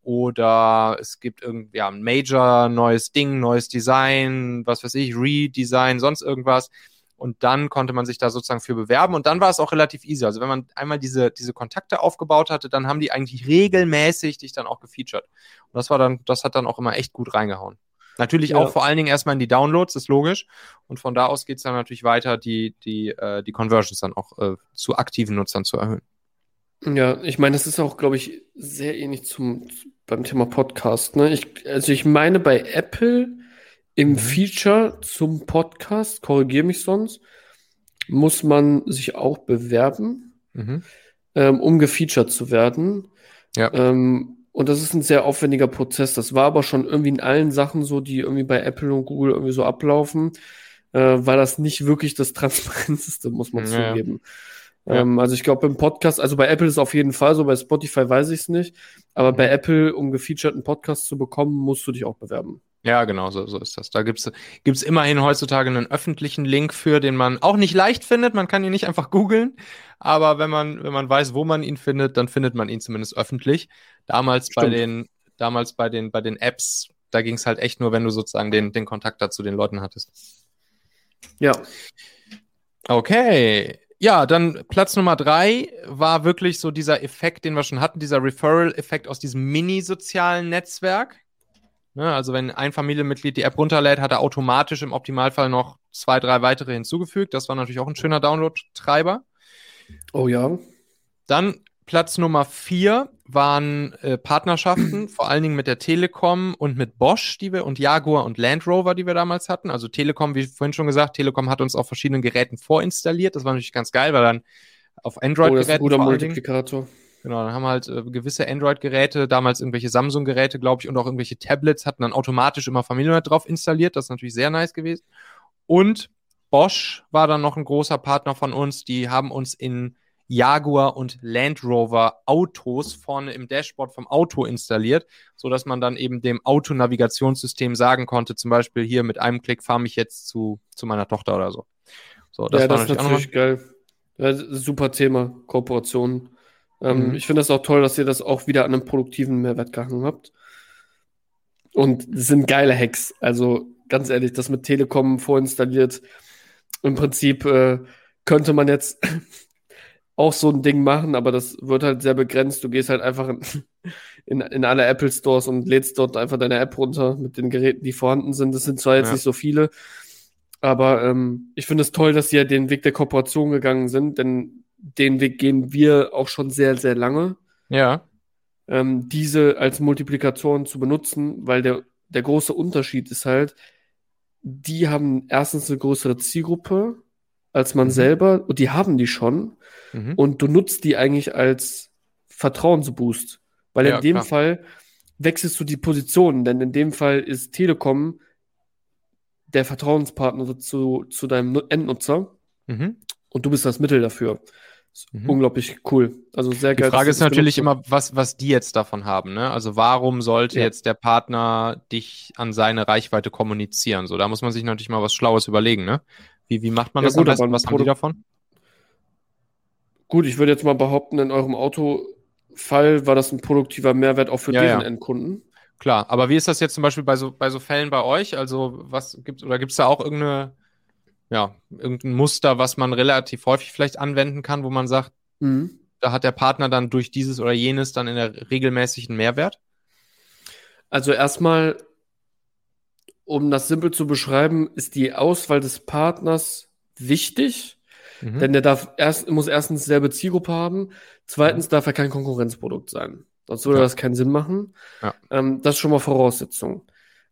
oder es gibt irgendwie ja, ein Major, neues Ding, neues Design, was weiß ich, Redesign, sonst irgendwas. Und dann konnte man sich da sozusagen für bewerben und dann war es auch relativ easy. Also wenn man einmal diese, diese Kontakte aufgebaut hatte, dann haben die eigentlich regelmäßig dich dann auch gefeatured. Und das war dann, das hat dann auch immer echt gut reingehauen. Natürlich ja. auch vor allen Dingen erstmal in die Downloads, ist logisch. Und von da aus geht es dann natürlich weiter, die, die, äh, die Conversions dann auch äh, zu aktiven Nutzern zu erhöhen. Ja, ich meine, das ist auch, glaube ich, sehr ähnlich zum, beim Thema Podcast. Ne? Ich, also ich meine, bei Apple im mhm. Feature zum Podcast, korrigiere mich sonst, muss man sich auch bewerben, mhm. ähm, um gefeatured zu werden. Ja. Ähm, und das ist ein sehr aufwendiger Prozess. Das war aber schon irgendwie in allen Sachen so, die irgendwie bei Apple und Google irgendwie so ablaufen, äh, war das nicht wirklich das Transparenteste, muss man ja, zugeben. Ja. Ja. Ähm, also ich glaube beim Podcast, also bei Apple ist es auf jeden Fall so, bei Spotify weiß ich es nicht, aber bei mhm. Apple, um gefeaturten Podcast zu bekommen, musst du dich auch bewerben. Ja, genau, so, so ist das. Da gibt's gibt's immerhin heutzutage einen öffentlichen Link für, den man auch nicht leicht findet. Man kann ihn nicht einfach googeln, aber wenn man, wenn man weiß, wo man ihn findet, dann findet man ihn zumindest öffentlich. Damals Stimmt. bei den, damals bei den, bei den Apps, da ging es halt echt nur, wenn du sozusagen den, den Kontakt dazu den Leuten hattest. Ja. Okay. Ja, dann Platz Nummer drei war wirklich so dieser Effekt, den wir schon hatten, dieser Referral-Effekt aus diesem mini-sozialen Netzwerk. Ne, also wenn ein Familienmitglied die App runterlädt, hat er automatisch im Optimalfall noch zwei, drei weitere hinzugefügt. Das war natürlich auch ein schöner Download-Treiber. Oh ja. Dann Platz Nummer vier waren äh, Partnerschaften, vor allen Dingen mit der Telekom und mit Bosch, die wir und Jaguar und Land Rover, die wir damals hatten. Also Telekom, wie vorhin schon gesagt, Telekom hat uns auf verschiedenen Geräten vorinstalliert. Das war natürlich ganz geil, weil dann auf Android-Geräten. Oh, das ist ein guter Multiplikator. Genau, dann haben halt äh, gewisse Android-Geräte, damals irgendwelche Samsung-Geräte, glaube ich, und auch irgendwelche Tablets hatten dann automatisch immer Familiennet drauf installiert. Das ist natürlich sehr nice gewesen. Und Bosch war dann noch ein großer Partner von uns. Die haben uns in Jaguar und Land Rover Autos vorne im Dashboard vom Auto installiert, so dass man dann eben dem Autonavigationssystem sagen konnte, zum Beispiel hier mit einem Klick fahre mich jetzt zu, zu meiner Tochter oder so. So, das ja, war das natürlich, natürlich geil. Ja, super Thema, Kooperation. Ähm, mhm. Ich finde das auch toll, dass ihr das auch wieder an einem produktiven Mehrwert gehangen habt. Und es sind geile Hacks. Also ganz ehrlich, das mit Telekom vorinstalliert. Im Prinzip äh, könnte man jetzt auch so ein Ding machen, aber das wird halt sehr begrenzt. Du gehst halt einfach in, in, in alle Apple Stores und lädst dort einfach deine App runter mit den Geräten, die vorhanden sind. Das sind zwar jetzt ja. nicht so viele, aber ähm, ich finde es toll, dass sie ja den Weg der Kooperation gegangen sind, denn den Weg gehen wir auch schon sehr, sehr lange. Ja. Ähm, diese als Multiplikatoren zu benutzen, weil der, der große Unterschied ist halt, die haben erstens eine größere Zielgruppe als man mhm. selber, und die haben die schon, mhm. und du nutzt die eigentlich als Vertrauensboost. Weil ja, in dem klar. Fall wechselst du die Positionen, denn in dem Fall ist Telekom der Vertrauenspartner zu, zu deinem Endnutzer mhm. und du bist das Mittel dafür. Mhm. Unglaublich cool. Also sehr geil. Die Frage ist natürlich immer, was, was die jetzt davon haben. Ne? Also warum sollte ja. jetzt der Partner dich an seine Reichweite kommunizieren? So, da muss man sich natürlich mal was Schlaues überlegen. Ne? Wie, wie macht man ja, das gut, am besten? Was haben die davon? Gut, ich würde jetzt mal behaupten, in eurem Autofall war das ein produktiver Mehrwert auch für ja, deren Endkunden. Klar, aber wie ist das jetzt zum Beispiel bei so, bei so Fällen bei euch? Also, was gibt oder gibt es da auch irgendeine ja, irgendein Muster, was man relativ häufig vielleicht anwenden kann, wo man sagt, mhm. da hat der Partner dann durch dieses oder jenes dann in der regelmäßigen Mehrwert? Also erstmal, um das simpel zu beschreiben, ist die Auswahl des Partners wichtig, mhm. denn der darf erst, muss erstens dieselbe Zielgruppe haben, zweitens mhm. darf er kein Konkurrenzprodukt sein. Sonst würde ja. das keinen Sinn machen. Ja. Ähm, das ist schon mal Voraussetzung.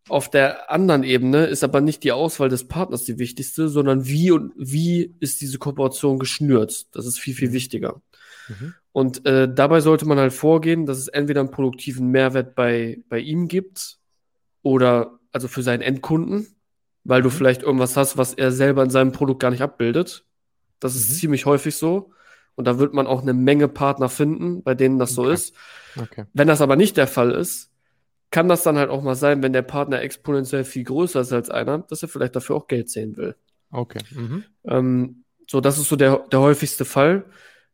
Auf der anderen Ebene ist aber nicht die Auswahl des Partners die wichtigste, sondern wie und wie ist diese Kooperation geschnürt. Das ist viel, viel mhm. wichtiger. Mhm. Und äh, dabei sollte man halt vorgehen, dass es entweder einen produktiven Mehrwert bei, bei ihm gibt oder also für seinen Endkunden, weil mhm. du vielleicht irgendwas hast, was er selber in seinem Produkt gar nicht abbildet. Das ist mhm. ziemlich häufig so. Und da wird man auch eine Menge Partner finden, bei denen das so okay. ist. Okay. Wenn das aber nicht der Fall ist, kann das dann halt auch mal sein, wenn der Partner exponentiell viel größer ist als einer, dass er vielleicht dafür auch Geld sehen will. Okay. Mhm. Ähm, so, das ist so der, der häufigste Fall.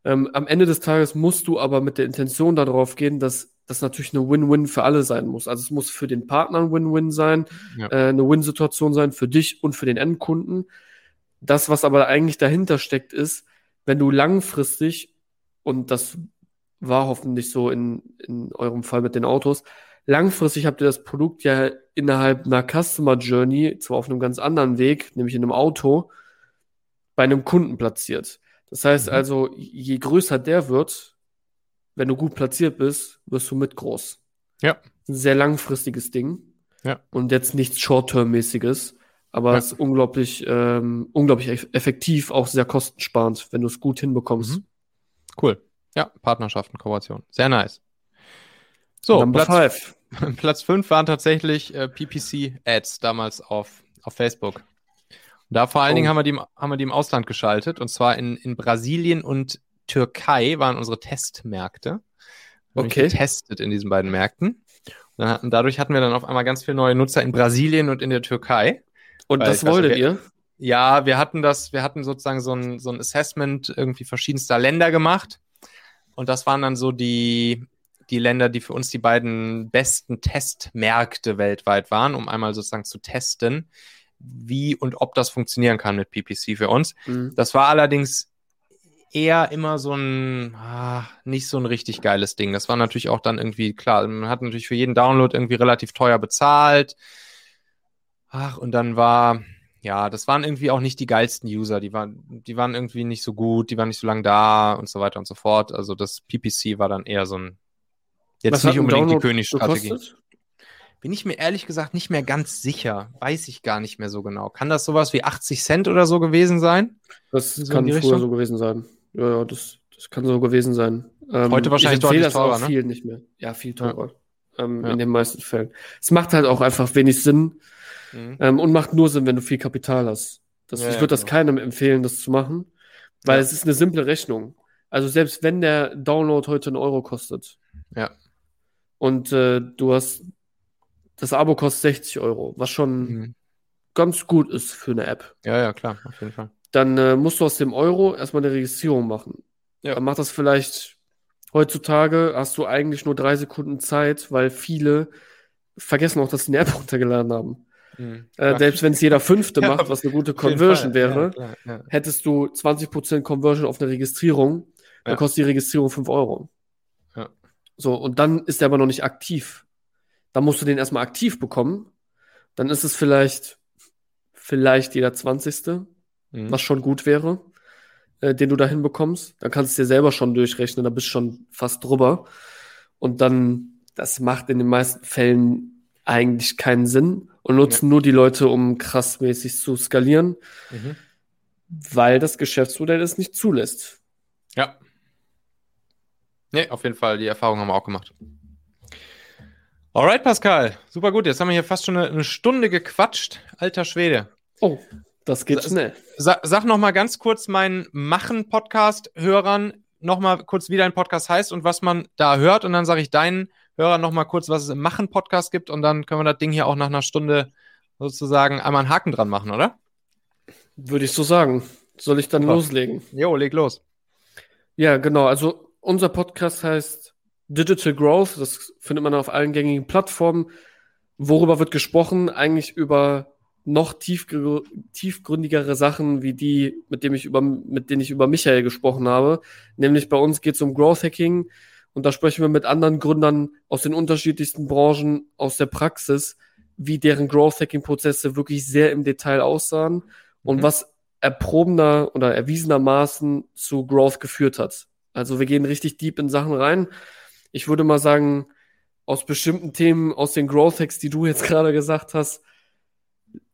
Ähm, am Ende des Tages musst du aber mit der Intention darauf gehen, dass das natürlich eine Win-Win für alle sein muss. Also es muss für den Partner ein Win-Win sein, ja. äh, eine Win-Situation sein für dich und für den Endkunden. Das, was aber eigentlich dahinter steckt, ist, wenn du langfristig, und das war hoffentlich so in, in eurem Fall mit den Autos, langfristig habt ihr das Produkt ja innerhalb einer Customer Journey, zwar auf einem ganz anderen Weg, nämlich in einem Auto, bei einem Kunden platziert. Das heißt mhm. also, je größer der wird, wenn du gut platziert bist, wirst du mit groß. Ja. Ein sehr langfristiges Ding. Ja. Und jetzt nichts Short-Term-mäßiges. Aber ja. es ist unglaublich, ähm, unglaublich effektiv, auch sehr kostensparend, wenn du es gut hinbekommst. Mhm. Cool. Ja, Partnerschaften, Kooperation. Sehr nice. So, Number Platz, five. Platz 5 waren tatsächlich äh, PPC-Ads damals auf, auf Facebook. Und da vor allen oh. Dingen haben wir, die, haben wir die im Ausland geschaltet. Und zwar in, in Brasilien und Türkei waren unsere Testmärkte. Okay. Getestet in diesen beiden Märkten. Und, dann, dadurch hatten wir dann auf einmal ganz viele neue Nutzer in Brasilien und in der Türkei. Und das wolltet ihr? Ja, wir hatten das, wir hatten sozusagen so ein, so ein Assessment irgendwie verschiedenster Länder gemacht. Und das waren dann so die, die Länder, die für uns die beiden besten Testmärkte weltweit waren, um einmal sozusagen zu testen, wie und ob das funktionieren kann mit PPC für uns. Mhm. Das war allerdings eher immer so ein, ah, nicht so ein richtig geiles Ding. Das war natürlich auch dann irgendwie, klar, man hat natürlich für jeden Download irgendwie relativ teuer bezahlt. Ach, und dann war, ja, das waren irgendwie auch nicht die geilsten User. Die waren, die waren irgendwie nicht so gut, die waren nicht so lange da und so weiter und so fort. Also das PPC war dann eher so ein Jetzt Was nicht unbedingt die Königsstrategie. Bin ich mir ehrlich gesagt nicht mehr ganz sicher. Weiß ich gar nicht mehr so genau. Kann das sowas wie 80 Cent oder so gewesen sein? Das so kann früher Richtung? so gewesen sein. Ja, ja, das, das kann so gewesen sein. Ähm, Heute wahrscheinlich deutlich das teurer, ne? viel nicht mehr. Ja, viel teurer. Ja. Ähm. In den meisten Fällen. Es macht halt auch einfach wenig Sinn mhm. ähm, und macht nur Sinn, wenn du viel Kapital hast. Das, ja, ich würde das genau. keinem empfehlen, das zu machen, weil es ist eine simple Rechnung. Also selbst wenn der Download heute einen Euro kostet, ja. und äh, du hast das Abo kostet 60 Euro, was schon mhm. ganz gut ist für eine App. Ja, ja, klar, auf jeden Fall. Dann äh, musst du aus dem Euro erstmal eine Registrierung machen. Ja. Dann macht das vielleicht heutzutage, hast du eigentlich nur drei Sekunden Zeit, weil viele vergessen auch, dass sie eine App runtergeladen haben. Mhm. Äh, selbst wenn es jeder Fünfte ja, macht, was eine gute Conversion wäre, ja, klar, hättest du 20% Conversion auf eine Registrierung, dann kostet die Registrierung 5 Euro. So, und dann ist der aber noch nicht aktiv. Dann musst du den erstmal aktiv bekommen. Dann ist es vielleicht, vielleicht jeder 20. Mhm. was schon gut wäre, äh, den du da hinbekommst. Dann kannst du dir selber schon durchrechnen, da bist du schon fast drüber. Und dann, das macht in den meisten Fällen eigentlich keinen Sinn und nutzen ja. nur die Leute, um krassmäßig zu skalieren, mhm. weil das Geschäftsmodell es nicht zulässt. Ja. Nee, auf jeden Fall, die Erfahrung haben wir auch gemacht. Alright, Pascal. Super gut. Jetzt haben wir hier fast schon eine, eine Stunde gequatscht. Alter Schwede. Oh, das geht schnell. Sag, sag noch mal ganz kurz meinen Machen-Podcast-Hörern noch mal kurz, wie dein Podcast heißt und was man da hört. Und dann sage ich deinen Hörern noch mal kurz, was es im Machen-Podcast gibt. Und dann können wir das Ding hier auch nach einer Stunde sozusagen einmal einen Haken dran machen, oder? Würde ich so sagen. Soll ich dann Super. loslegen? Jo, leg los. Ja, genau. Also unser Podcast heißt Digital Growth, das findet man auf allen gängigen Plattformen. Worüber wird gesprochen? Eigentlich über noch tiefgr tiefgründigere Sachen wie die, mit, dem ich über, mit denen ich über Michael gesprochen habe. Nämlich bei uns geht es um Growth Hacking und da sprechen wir mit anderen Gründern aus den unterschiedlichsten Branchen, aus der Praxis, wie deren Growth Hacking Prozesse wirklich sehr im Detail aussahen und mhm. was erprobener oder erwiesenermaßen zu Growth geführt hat. Also wir gehen richtig deep in Sachen rein ich würde mal sagen, aus bestimmten Themen, aus den Growth Hacks, die du jetzt gerade gesagt hast,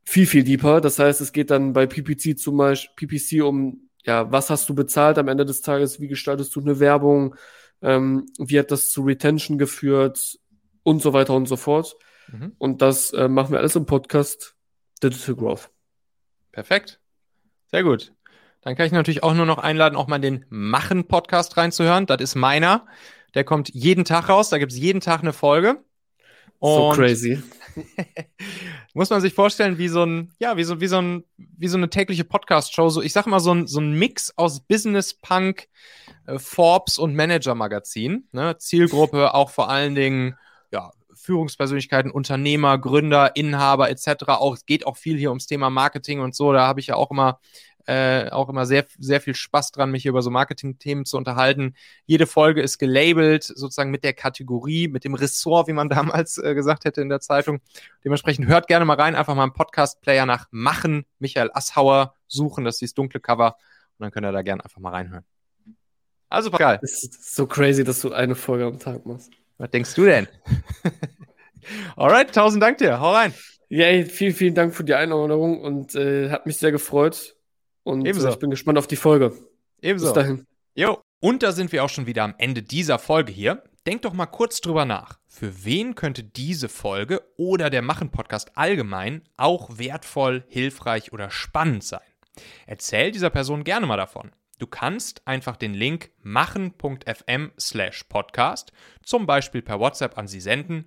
viel, viel deeper. Das heißt, es geht dann bei PPC zum Beispiel, PPC um, ja, was hast du bezahlt am Ende des Tages, wie gestaltest du eine Werbung, ähm, wie hat das zu Retention geführt und so weiter und so fort. Mhm. Und das äh, machen wir alles im Podcast Digital Growth. Perfekt. Sehr gut. Dann kann ich natürlich auch nur noch einladen, auch mal den Machen-Podcast reinzuhören. Das ist meiner. Der kommt jeden Tag raus, da gibt es jeden Tag eine Folge. So crazy. muss man sich vorstellen, wie so ein, ja, wie so, wie so, ein, wie so eine tägliche Podcast-Show. So, ich sag mal, so ein, so ein Mix aus Business Punk, äh, Forbes und Manager-Magazin. Ne? Zielgruppe auch vor allen Dingen, ja, Führungspersönlichkeiten, Unternehmer, Gründer, Inhaber etc. Auch, es geht auch viel hier ums Thema Marketing und so. Da habe ich ja auch immer äh, auch immer sehr, sehr viel Spaß dran, mich über so Marketing-Themen zu unterhalten. Jede Folge ist gelabelt, sozusagen mit der Kategorie, mit dem Ressort, wie man damals äh, gesagt hätte in der Zeitung. Dementsprechend hört gerne mal rein, einfach mal einen Podcast-Player nach Machen, Michael Asshauer suchen, das ist dieses dunkle Cover. Und dann könnt ihr da gerne einfach mal reinhören. Also, geil. Es ist so crazy, dass du eine Folge am Tag machst. Was denkst du denn? Alright, tausend Dank dir. Hau rein. Ja, vielen, vielen Dank für die Einladung und äh, hat mich sehr gefreut. Und Ebenso. ich bin gespannt auf die Folge. Ebenso. Bis dahin. Jo. Und da sind wir auch schon wieder am Ende dieser Folge hier. Denk doch mal kurz drüber nach. Für wen könnte diese Folge oder der Machen-Podcast allgemein auch wertvoll, hilfreich oder spannend sein? Erzähl dieser Person gerne mal davon. Du kannst einfach den Link machen.fm slash podcast zum Beispiel per WhatsApp an sie senden